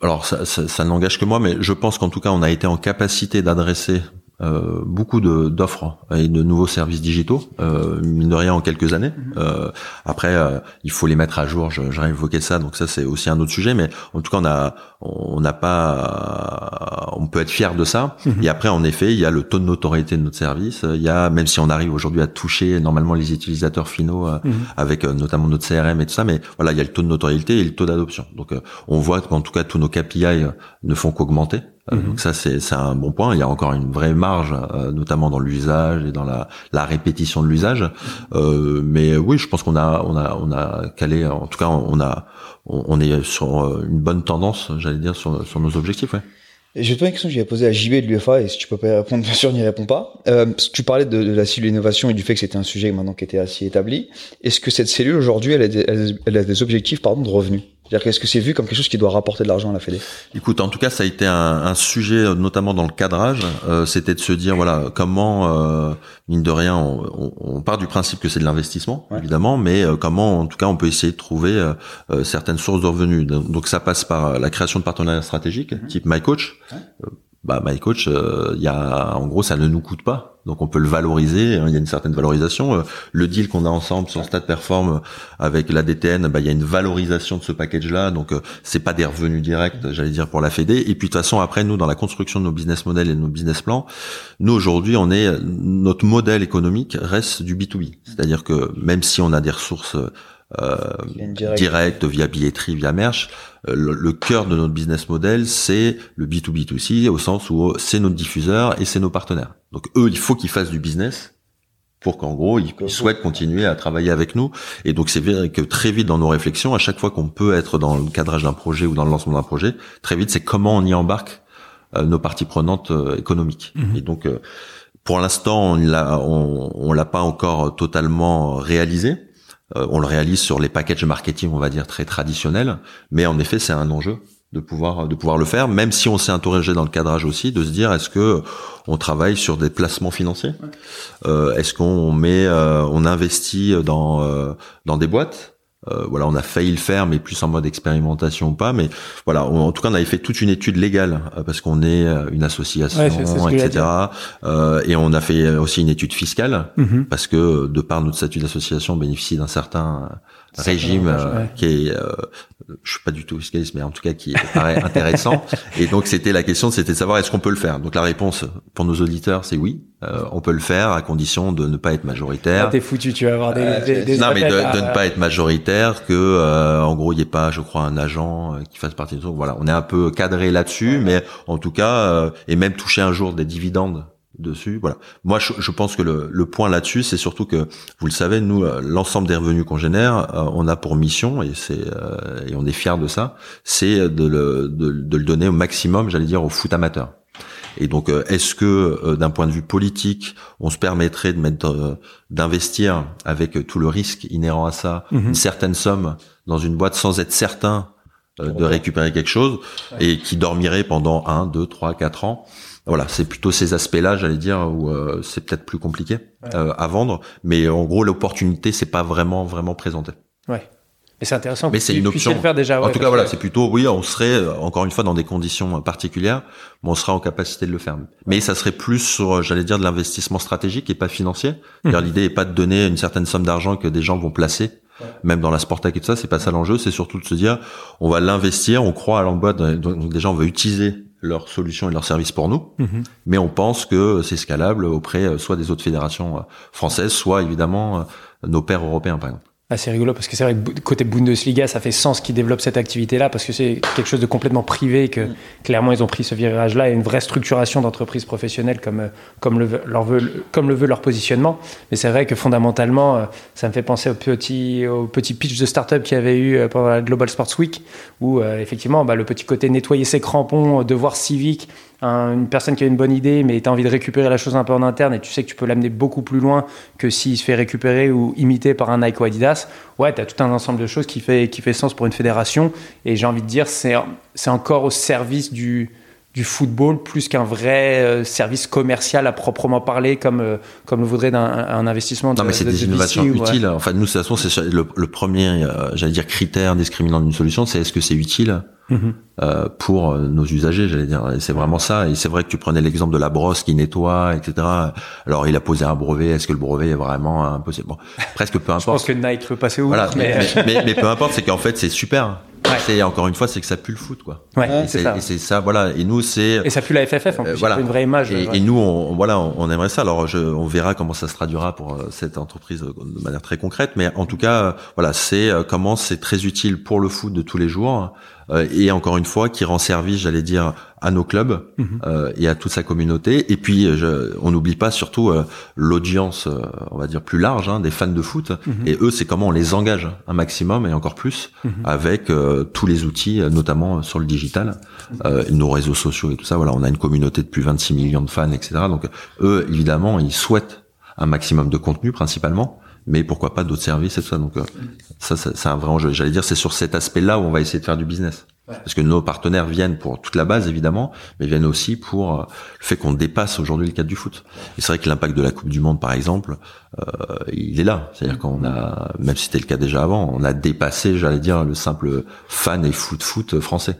Alors ça, ça, ça n'engage que moi, mais je pense qu'en tout cas on a été en capacité d'adresser euh, beaucoup d'offres et de nouveaux services digitaux, euh, mine de rien en quelques années. Mhm. Euh, après, euh, il faut les mettre à jour. J'aurais évoqué ça, donc ça c'est aussi un autre sujet. Mais en tout cas, on a, on n'a pas, on peut être fier de ça. Mhm. Et après, en effet, il y a le taux de notoriété de notre service. Il y a, même si on arrive aujourd'hui à toucher normalement les utilisateurs finaux euh, mhm. avec notamment notre CRM et tout ça, mais voilà, il y a le taux de notoriété et le taux d'adoption. Donc, on voit qu'en tout cas, tous nos KPI ne font qu'augmenter. Euh, mhm. Donc ça c'est c'est un bon point. Il y a encore une vraie marge, euh, notamment dans l'usage et dans la, la répétition de l'usage. Euh, mais oui, je pense qu'on a on a on a calé. En tout cas, on a on, est sur une bonne tendance, j'allais dire, sur, sur nos objectifs. Ouais. Et poser une question que j'avais posée à JB de l'UFA et si tu peux pas répondre, bien sûr, n'y réponds pas. Euh, tu parlais de, de, la cellule innovation et du fait que c'était un sujet maintenant qui était assez établi. Est-ce que cette cellule aujourd'hui, elle, elle, elle, a des objectifs pardon de revenus? C'est-à-dire qu'est-ce que c'est vu comme quelque chose qui doit rapporter de l'argent à la Fédé? Écoute, en tout cas, ça a été un, un sujet, euh, notamment dans le cadrage. Euh, C'était de se dire, voilà, comment, euh, mine de rien, on, on, part du principe que c'est de l'investissement, évidemment, mais euh, comment, en tout cas, on peut essayer de trouver euh, certaines sources de revenus. Donc, ça passe par la création de partenariats stratégiques, mhm. type MyCoach. Ouais. Bah, MyCoach, il y a, en gros, ça ne nous coûte pas donc on peut le valoriser, hein, il y a une certaine valorisation. Euh, le deal qu'on a ensemble sur Stade Perform euh, avec la DTN, bah, il y a une valorisation de ce package-là, donc euh, c'est pas des revenus directs, j'allais dire pour la Fédé. Et puis de toute façon après nous dans la construction de nos business models et de nos business plans, nous aujourd'hui on est notre modèle économique reste du B2B, c'est-à-dire que même si on a des ressources euh, direct via billetterie, via merch. Euh, le, cœur de notre business model, c'est le B2B2C au sens où c'est notre diffuseur et c'est nos partenaires. Donc eux, il faut qu'ils fassent du business pour qu'en gros ils, souhaitent continuer à travailler avec nous. Et donc c'est vrai que très vite dans nos réflexions, à chaque fois qu'on peut être dans le cadrage d'un projet ou dans le lancement d'un projet, très vite c'est comment on y embarque euh, nos parties prenantes économiques. Mhm. Et donc pour l'instant on l'a on, on l'a pas encore totalement réalisé euh, on le réalise sur les packages marketing, on va dire très traditionnels, mais en effet, c'est un enjeu de pouvoir de pouvoir le faire, même si on s'est interrogé dans le cadrage aussi, de se dire est-ce que on travaille sur des placements financiers, euh, est-ce qu'on met, euh, on investit dans euh, dans des boîtes? Voilà, on a failli le faire, mais plus en mode expérimentation ou pas. Mais voilà, en tout cas, on avait fait toute une étude légale parce qu'on est une association, etc. et on a fait aussi une étude fiscale mm-hmm. parce que de par notre statut d'association, on bénéficie d'un certain régime euh, qui est, euh, je suis pas du tout fiscaliste, mais en tout cas qui paraît intéressant. Et donc c'était la question, c'était de savoir est-ce qu'on peut le faire? Donc la réponse pour nos auditeurs, c'est oui, euh, on peut le faire à condition de ne pas être majoritaire. Ah, T'es foutu, tu vas avoir des, des, des non, mais de, de, ne pas être majoritaire, que en gros il n'y ait pas, je crois, un agent qui fasse partie de ça. Voilà, on est un peu cadré là-dessus, mais en tout cas, et même toucher un jour des dividendes dessus. Voilà. Moi, je, je pense que le, le point là-dessus, c'est surtout que vous le savez, nous, euh, l'ensemble des revenus qu'on génère, euh, on a pour mission et c'est euh, et on est fier de ça, c'est de le, de, de le donner au maximum, j'allais dire, au foot amateur. Et donc, est-ce que d'un point de vue politique, on se permettrait de mettre, d'investir avec tout le risque inhérent à ça, mhm. une certaine somme dans une boîte sans être certain de récupérer quelque chose et qui dormirait pendant un, deux, trois, quatre ans? Voilà, c'est plutôt ces aspects-là, j'allais dire, où euh, c'est peut-être plus compliqué euh, à vendre, mais en gros l'opportunité c'est pas vraiment vraiment présentée. Ouais. Mais c'est intéressant. Mais c'est une option. Le faire déjà. en tout cas, voilà, c'est plutôt oui, on serait euh, encore une fois dans des conditions particulières, mais on sera en capacité de le faire. Mais ça serait plus sur, j'allais dire, de l'investissement stratégique et pas financier. Mmh. L'idée est pas de donner une certaine somme d'argent que des gens vont placer. Même dans la Sportac et tout ça, c'est pas ça l'enjeu, c'est surtout de se dire, on va l'investir, on croit à l'emboîte, donc déjà on va utiliser leurs solutions et leurs services pour nous, mhm. mais on pense que c'est scalable auprès euh, soit des autres fédérations euh, françaises, soit évidemment euh, nos pairs européens par exemple. C'est rigolo parce que c'est vrai que côté Bundesliga, ça fait sens qu'ils développent cette activité-là parce que c'est quelque chose de complètement privé et que mm. clairement ils ont pris ce virage-là et une vraie structuration d'entreprise professionnelle comme, euh, comme, le, leur veut, comme le veut leur positionnement. Mais c'est vrai que fondamentalement, euh, ça me fait penser au petit, au petit pitch de start-up qu'il y avait eu euh, pendant la Global Sports Week où effectivement bah, le petit côté nettoyer ses crampons, devoir civique, une personne qui a une bonne idée, mais tu as envie de récupérer la chose un peu en interne et tu sais que tu peux l'amener beaucoup plus loin que s'il se fait récupérer ou imiter par un Nike ou Adidas, ouais, tu as tout un ensemble de choses qui fait, qui fait sens pour une fédération. Et j'ai envie de dire, c'est encore au service du, du football plus qu'un vrai euh, service commercial à proprement parler comme euh, comme le voudrait un, investissement de, non mais c'est des innovations utiles enfin nous de toute façon c'est le, le, premier euh, j'allais dire critère discriminant d'une solution c'est est-ce que c'est utile Mhm. Euh, pour euh, nos usagers, j'allais dire. Et c'est vraiment ça. Et c'est vrai que tu prenais l'exemple de la brosse qui nettoie, etc. Alors il a posé un brevet. Est-ce que le brevet est vraiment impossible? Bon, Presque peu importe. Je pense que Nike peut passer où voilà, mais... Mais, peu importe, c'est qu'en fait c'est super. C'est encore une fois, c'est que ça pue le foot, quoi. Ouais, c'est ça. Et c'est ça, voilà. Et nous, c'est et ça pue la FFF en plus. Euh, voilà. Une vraie image. Et, nous, on, voilà, on, aimerait ça. Alors, je, on verra comment ça se traduira pour cette entreprise de manière très concrète. Mais en tout cas, voilà, c'est comment c'est très utile pour le foot de tous les jours. Euh, et encore une fois qui rend service, j'allais dire, à nos clubs mhm. euh, et à toute sa communauté. Et puis, je, on n'oublie pas surtout euh, l'audience, on va dire plus large, hein, des fans de foot. Mhm. Et eux, c'est comment on les engage un maximum et encore plus mhm. avec tous les outils, notamment sur le digital, nos réseaux sociaux et tout ça. Voilà, on a une communauté de plus de 26 millions de fans, etc. Donc, eux, évidemment, ils souhaitent un maximum de contenu principalement mais pourquoi pas d'autres services et tout ça. Donc euh, ça, c'est un vrai enjeu. J'allais dire, c'est sur cet aspect-là où on va essayer de faire du business. Parce que nos partenaires viennent pour toute la base évidemment, mais viennent aussi pour euh, le fait qu'on dépasse aujourd'hui le cadre du foot. Et c'est vrai que l'impact de la Coupe du Monde, par exemple, euh, il est là. C'est-à-dire qu'on a, même si c'était le cas déjà avant, on a dépassé, j'allais dire, le simple fan et foot foot français.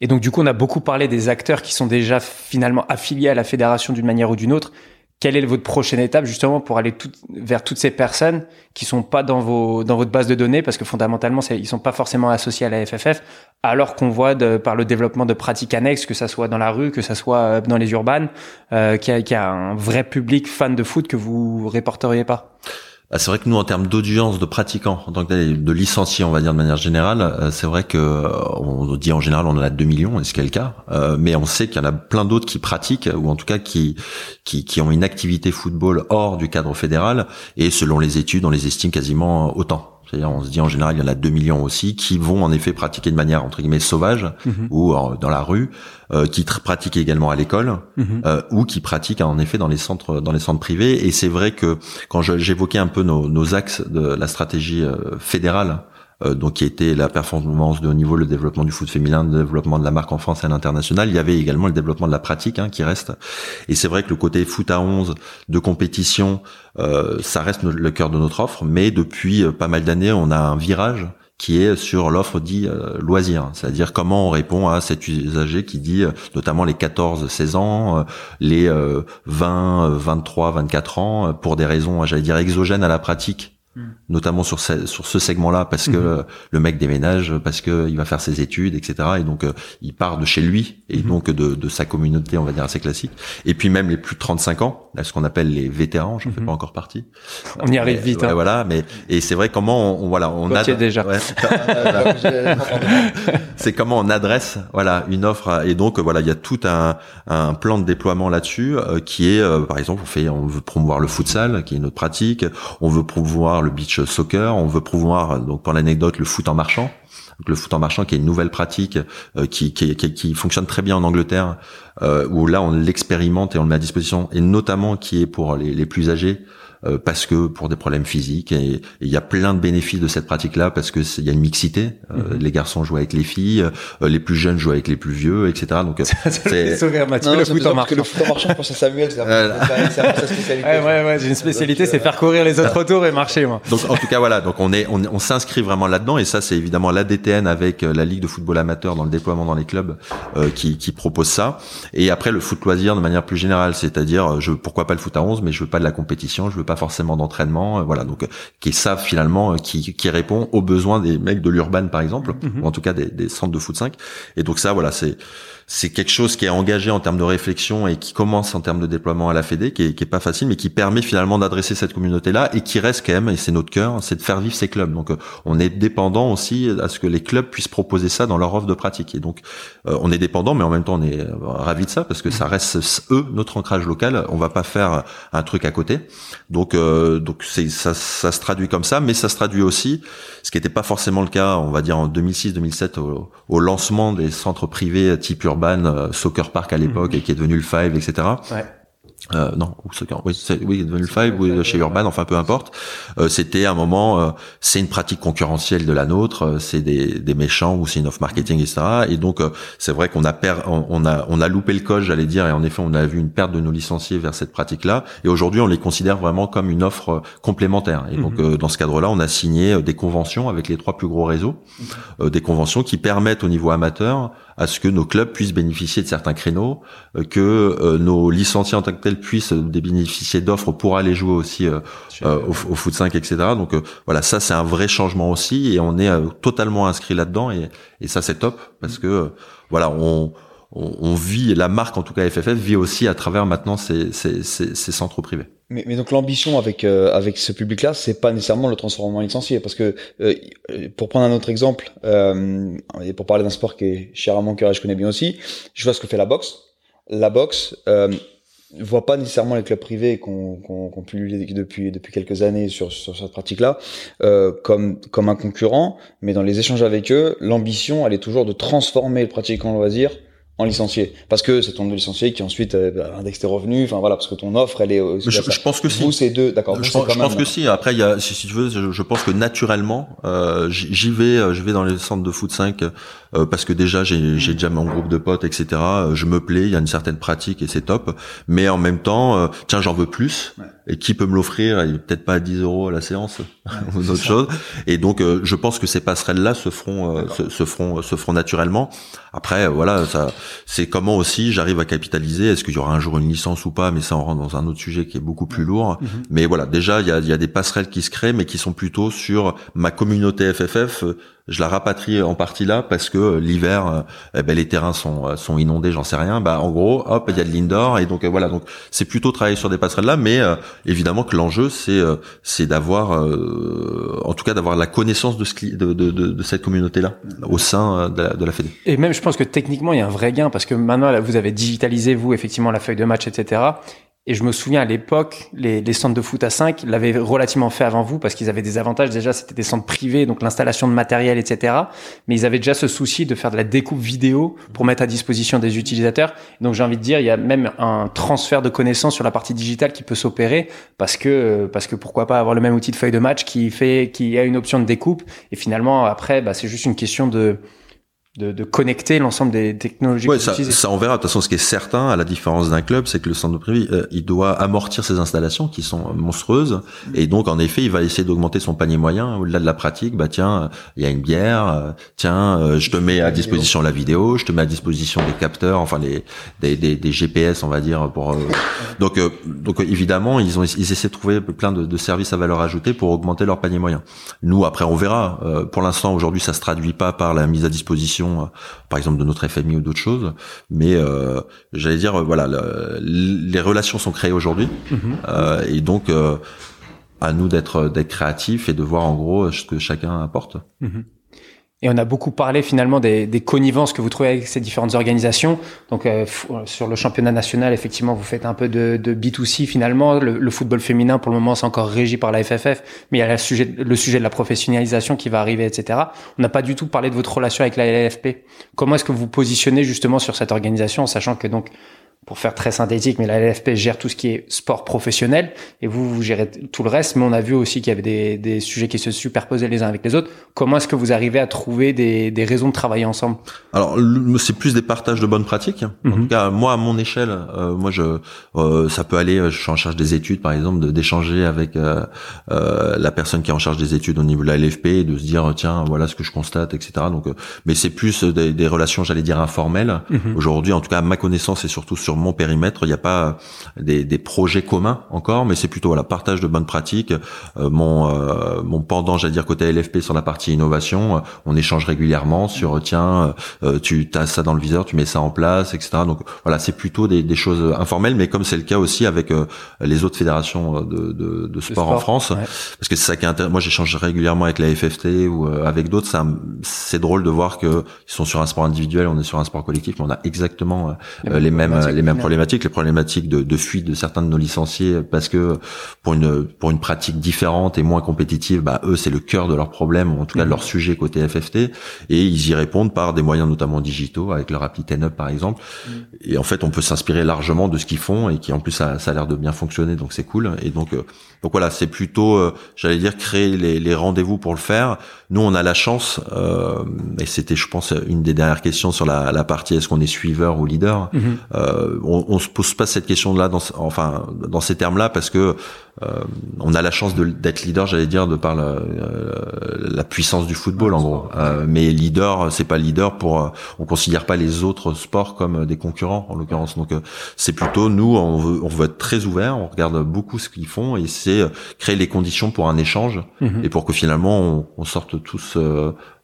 Et donc du coup, on a beaucoup parlé des acteurs qui sont déjà finalement affiliés à la fédération d'une manière ou d'une autre quelle est votre prochaine étape justement pour aller tout, vers toutes ces personnes qui sont pas dans vos dans votre base de données parce que fondamentalement ils sont pas forcément associés à la FFF alors qu'on voit par le développement de pratiques annexes que ça soit dans la rue que ça soit euh, dans les urbanes euh, qu'il y, a un vrai public fan de foot que vous réporteriez pas? Ah, c'est vrai que nous, en termes d'audience, de pratiquants, en tant que de licenciés, on va dire de manière générale, euh, c'est vrai que euh, on dit en général on en a 2 millions, et ce qui est le cas, euh, mais on sait qu'il y en a plein d'autres qui pratiquent ou en tout cas qui, qui, qui ont une activité football hors du cadre fédéral, et selon les études, on les estime quasiment autant. C'est-à-dire, on se dit en général, il y en a 2 millions aussi qui vont en effet pratiquer de manière entre guillemets sauvage mhm. ou dans la rue, euh, qui pratiquent également à l'école mhm. euh, ou qui pratiquent en effet dans les centres dans les centres privés. Et c'est vrai que quand j'évoquais un peu nos, nos, axes de la stratégie euh, fédérale euh, donc qui était la performance de haut niveau, le développement du foot féminin, le développement de la marque en France et à l'international. Il y avait également le développement de la pratique hein, qui reste. Et c'est vrai que le côté foot à 11 de compétition, euh, ça reste le cœur de notre offre. Mais depuis pas mal d'années, on a un virage qui est sur l'offre dit euh, loisir, c'est-à-dire comment on répond à cet usager qui dit notamment les 14-16 ans, les 20, 23, 24 ans, pour des raisons, j'allais dire, exogènes à la pratique Hmm. notamment sur ce, sur ce segment-là parce que hmm. le mec déménage parce que il va faire ses études etc et donc euh, il part de chez lui et hmm. donc de, de, sa communauté on va dire assez classique et puis même les plus de 35 ans là ce qu'on appelle les vétérans j'en fais pas encore partie on y arrive vite hein. voilà mais et c'est vrai comment on, voilà on a déjà c'est comment on adresse voilà une offre et donc voilà il y a tout un, un plan de déploiement là-dessus euh, qui est euh, par exemple on fait on veut promouvoir le futsal qui est notre pratique on veut promouvoir le beach soccer, on veut promouvoir donc pour l'anecdote le foot en marchant. Le foot en marchant qui est une nouvelle pratique euh, qui, qui, fonctionne très bien en Angleterre, euh, où là on l'expérimente et on le met à disposition, et notamment qui est pour les plus âgés, euh, parce que pour des problèmes physiques et il y a plein de bénéfices de cette pratique-là parce que il y a une mixité. Euh, mhm. Les garçons jouent avec les filles, euh, les plus jeunes jouent avec les plus vieux, etc. Donc c'est sourire Mathieu. le foot en marchant. Le foot en marchant, pour Samuel, c'est sa spécialité. Ouais, ouais, ouais j'ai une spécialité, c'est faire courir les autres autour et marcher, moi. Donc en tout cas voilà, donc on est, on, on s'inscrit vraiment là-dedans et ça c'est évidemment l'ADTN avec la Ligue de football amateur dans le déploiement dans les clubs qui, qui propose ça. Et après le foot loisir de manière plus générale, c'est-à-dire je pourquoi pas le foot à 11, mais je veux pas de la compétition, je veux pas forcément d'entraînement, euh, voilà, donc euh, qui savent finalement, euh, qui, qui répond aux besoins des mecs de l'urban par exemple, mhm. ou en tout cas des, des centres de foot 5. Et donc ça, voilà, c'est c'est quelque chose qui est engagé en termes de réflexion et qui commence en termes de déploiement à la Fédé, qui est, qui est pas facile, mais qui permet finalement d'adresser cette communauté-là et qui reste quand même, et c'est notre cœur, c'est de faire vivre ces clubs. Donc, on est dépendant aussi à ce que les clubs puissent proposer ça dans leur offre de pratique. Et donc, on est dépendant, mais en même temps, on est ravi de ça parce que ça reste eux notre ancrage local. On va pas faire un truc à côté. Donc, donc c'est ça, ça se traduit comme ça, mais ça se traduit aussi, ce qui n'était pas forcément le cas, on va dire en 2006-2007 au, au, lancement des centres privés type urbain euh, Soccer Park à l'époque mhm. et qui est devenu le Five, etc. Ouais. Euh, non, ou oui, c'est, oui, le Five ou chez Urban, enfin peu importe. Euh, c'était un moment, euh, c'est une pratique concurrentielle de la nôtre, euh, c'est des, des méchants ou c'est une off marketing, etc. Et donc c'est vrai qu'on a per, on, a on a loupé le code, j'allais dire, et en effet on a vu une perte de nos licenciés vers cette pratique-là. Et aujourd'hui on les considère vraiment comme une offre complémentaire. Et donc mhm. dans ce cadre-là, on a signé des conventions avec les trois plus gros réseaux, mhm. des conventions qui permettent au niveau amateur à ce que nos clubs puissent bénéficier de certains créneaux, que euh, nos licenciés en tant que tels puissent bénéficier d'offres pour aller jouer aussi euh, euh, au, au, foot 5, etc. Donc voilà, ça c'est un vrai changement aussi et on est totalement inscrit là-dedans et, et ça c'est top parce que voilà on on, vit, la marque en tout cas FFF vit aussi à travers maintenant ces, ces, ces, ces centres privés. Mais, mais, donc l'ambition avec euh, avec ce public-là, c'est pas nécessairement le transformer en licencié, parce que euh, pour prendre un autre exemple euh, et pour parler d'un sport qui est cher à mon cœur et je connais bien aussi, je vois ce que fait la boxe. La boxe euh, voit pas nécessairement les clubs privés qu'on qu'on qu'on depuis depuis quelques années sur sur cette pratique-là euh, comme comme un concurrent, mais dans les échanges avec eux, l'ambition elle est toujours de transformer le pratiquant loisir en licencié. Parce que c'est ton licencié qui ensuite euh, bah, indexe tes revenus enfin voilà parce que ton offre elle est je, je, pense que si. Vous c'est deux d'accord je, pense, que si. Après il y a si, si tu veux je, je, pense que naturellement euh, j'y vais euh, je vais dans les centres de foot 5 euh, parce que déjà j'ai j'ai déjà mon groupe de potes etc euh, je me plais il y a une certaine pratique et c'est top. Mais en même temps tiens j'en veux plus et qui peut me l'offrir peut-être pas à 10 euros à la séance ou d'autres choses et donc je pense que ces passerelles là se feront se, se feront se feront naturellement après voilà ça c'est comment aussi j'arrive à capitaliser. Est-ce qu'il y aura un jour une licence ou pas? Mais ça on rentre dans un autre sujet qui est beaucoup plus lourd. Mhm. Mais voilà, déjà il y a, y a, des passerelles qui se créent, mais qui sont plutôt sur ma communauté FFF je la rapatrie en partie là parce que euh, l'hiver, euh, eh ben, les terrains sont, euh, sont inondés, j'en sais rien. Bah, en gros, hop, il y a de l'indoor et donc voilà. Donc c'est plutôt travailler sur des passerelles là, mais évidemment que l'enjeu c'est c'est d'avoir, en tout cas d'avoir la connaissance de, ce, de, de, cette communauté là au sein de la, de la Fédé. Et même, je pense que techniquement il y a un vrai gain parce que maintenant vous avez digitalisé vous effectivement la feuille de match, etc. Et je me souviens à l'époque, les, centres de foot à 5 l'avaient relativement fait avant vous parce qu'ils avaient des avantages. Déjà, c'était des centres privés, donc l'installation de matériel, etc. Mais ils avaient déjà ce souci de faire de la découpe vidéo pour mettre à disposition des utilisateurs. Donc j'ai envie de dire, il y a même un transfert de connaissances sur la partie digitale qui peut s'opérer parce que parce que pourquoi pas avoir le même outil de feuille de match qui fait qui a une option de découpe et finalement après bah, c'est juste une question de de, de connecter l'ensemble des technologies ouais, ça, ça, on verra. De toute façon, ce qui est certain, à la différence d'un club, c'est que le centre de privé, euh, il doit amortir ses installations qui sont monstrueuses. Et donc, en effet, il va essayer d'augmenter son panier moyen. Au-delà de la pratique, bah tiens, il y a une bière. Euh, tiens, euh, je te mets à disposition la vidéo, je te mets à disposition des capteurs, enfin les des, des, des GPS, on va dire. Pour donc donc évidemment, ils ont ils essaient de trouver plein de, de, services à valeur ajoutée pour augmenter leur panier moyen. Nous, après, on verra. pour l'instant, aujourd'hui, ça se traduit pas par la mise à disposition euh, par exemple de notre FMI ou d'autres choses. Mais euh, j'allais dire, euh, voilà, les relations sont créées aujourd'hui, mhm. et donc à nous d'être d'être créatifs et de voir en gros ce que chacun apporte. Mhm. Et on a beaucoup parlé finalement des, des, connivences que vous trouvez avec ces différentes organisations. Donc euh, sur le championnat national, effectivement, vous faites un peu de, de B2C finalement. Le, le, football féminin, pour le moment, c'est encore régi par la FFF, mais il y a le sujet, le sujet de la professionnalisation qui va arriver, etc. On n'a pas du tout parlé de votre relation avec la LFP. Comment est-ce que vous vous positionnez justement sur cette organisation, en sachant que donc pour faire très synthétique, mais la LFP gère tout ce qui est sport professionnel et vous, vous gérez tout le reste. Mais on a vu aussi qu'il y avait des, des, sujets qui se superposaient les uns avec les autres. Comment est-ce que vous arrivez à trouver des, des raisons de travailler ensemble? Alors, c'est plus des partages de bonnes pratiques. En mhm. tout cas, moi, à mon échelle, euh, moi, je, euh, ça peut aller. Je suis en charge des études, par exemple, d'échanger avec euh, euh, la personne qui est en charge des études au niveau de la LFP, et de se dire tiens, voilà ce que je constate, etc. Donc, mais c'est plus des, des relations, j'allais dire informelles. Mhm. Aujourd'hui, en tout cas, à ma connaissance, et surtout sur mon périmètre, il n'y a pas des, des, projets communs encore, mais c'est plutôt voilà partage de bonnes pratiques. Euh, mon euh, mon pendant, j'allais dire côté LFP sur la partie innovation, euh, on échange régulièrement sur tiens, tu as ça dans le viseur, tu mets ça en place, etc. Donc voilà, c'est plutôt des, des, choses informelles, mais comme c'est le cas aussi avec les autres fédérations de, de, de sport, en France, parce que c'est ça qui est intéressant. Moi, j'échange régulièrement avec la FFT ou avec d'autres. C'est drôle de voir que ils sont sur un sport individuel, on est sur un sport collectif, mais on a exactement les mêmes les mêmes problématiques, les problématiques de, de, fuite de certains de nos licenciés parce que pour une pour une pratique différente et moins compétitive, bah eux c'est le cœur de leur problème, ou en tout cas de leur mhm. sujet côté FFT, et ils y répondent par des moyens notamment digitaux avec leur appli Ten Up par exemple. Mhm. Et en fait on peut s'inspirer largement de ce qu'ils font et qui en plus ça, ça a l'air de bien fonctionner, donc c'est cool. Et donc euh, donc voilà c'est plutôt euh, j'allais dire créer les, les rendez-vous pour le faire. Nous on a la chance euh, et c'était je pense une des dernières questions sur la, la partie est-ce qu'on est suiveur ou leader? Mhm. Euh, on, on se pose pas cette question-là dans, enfin, dans ces termes-là parce que euh, on a la chance d'être leader, j'allais dire, de par la, euh, la, puissance du football, en gros. Euh, mais leader, c'est pas leader pour, on considère pas les autres sports comme des concurrents, en l'occurrence. Donc, c'est plutôt nous, on veut, on veut être très ouvert, on regarde beaucoup ce qu'ils font et c'est créer les conditions pour un échange mhm. et pour que finalement on, on sorte tous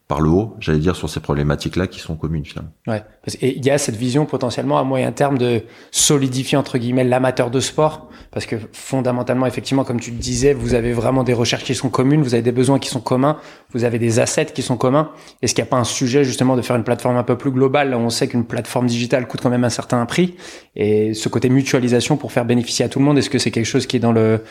par le haut, j'allais dire, sur ces problématiques-là qui sont communes finalement. Ouais, et il y a cette vision potentiellement à moyen terme de solidifier entre guillemets l'amateur de sport, parce que fondamentalement, effectivement, comme tu le disais, vous avez vraiment des recherches qui sont communes, vous avez des besoins qui sont communs, vous avez des assets qui sont communs. Est-ce qu'il n'y a pas un sujet justement de faire une plateforme un peu plus globale? On sait qu'une plateforme digitale coûte quand même un certain prix, et ce côté mutualisation pour faire bénéficier à tout le monde, est-ce que c'est quelque chose qui est dans le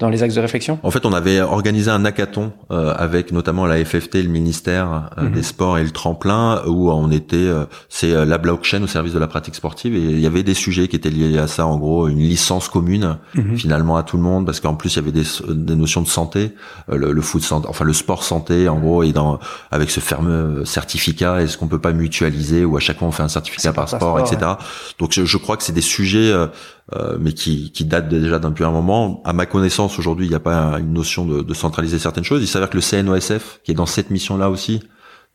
dans les axes de réflexion? En fait, on avait organisé un hackathon euh, avec notamment la FFT, le ministère euh, mhm. des Sports et le tremplin, où on était, euh, c'est euh, la blockchain au service de la pratique sportive, et il y avait des sujets qui étaient liés à ça, en gros, une licence commune mhm. finalement à tout le monde, parce qu'en plus il y avait des, des notions de santé, le, le, foot santé, enfin le sport santé, en gros, et dans avec ce fameux certificat, est-ce qu'on peut pas mutualiser ou à chaque fois on fait un certificat par sport, etc. Donc je, je, crois que c'est des sujets euh, mais qui, qui date déjà d'un un moment. À ma connaissance, aujourd'hui, il n'y a pas une notion de, centraliser certaines choses. Il s'avère que le CNOSF, qui est dans cette mission-là aussi,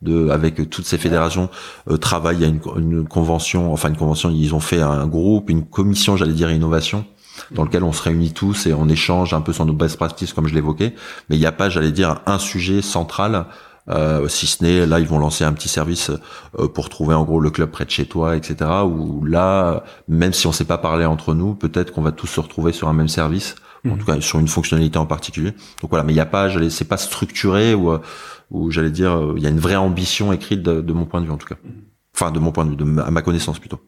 de, avec toutes ces fédérations, euh, travaille. A une, une, convention, enfin une convention. Ils ont fait un groupe, une commission, j'allais dire innovation, dans lequel on se réunit tous et on échange un peu sur nos best practices, comme je l'évoquais. Mais il n'y a pas, j'allais dire, un sujet central euh, si ce n'est là ils vont lancer un petit service euh, pour trouver en gros le club près de chez toi, etc. Où là, même si on ne sait pas parler entre nous, peut-être qu'on va tous se retrouver sur un même service, en mhm. tout cas sur une fonctionnalité en particulier. Donc voilà, mais il n'y a pas, c'est pas structuré ou ou j'allais dire, il y a une vraie ambition écrite de, mon point de vue en tout cas. Enfin, de mon point de vue, de, à ma connaissance plutôt.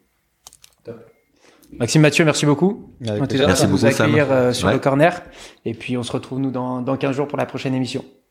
Maxime Mathieu, merci beaucoup. Avec Merci beaucoup, Sam. accueillir euh, sur Ouais. le corner. Et puis on se retrouve nous dans, dans 15 jours pour la prochaine émission.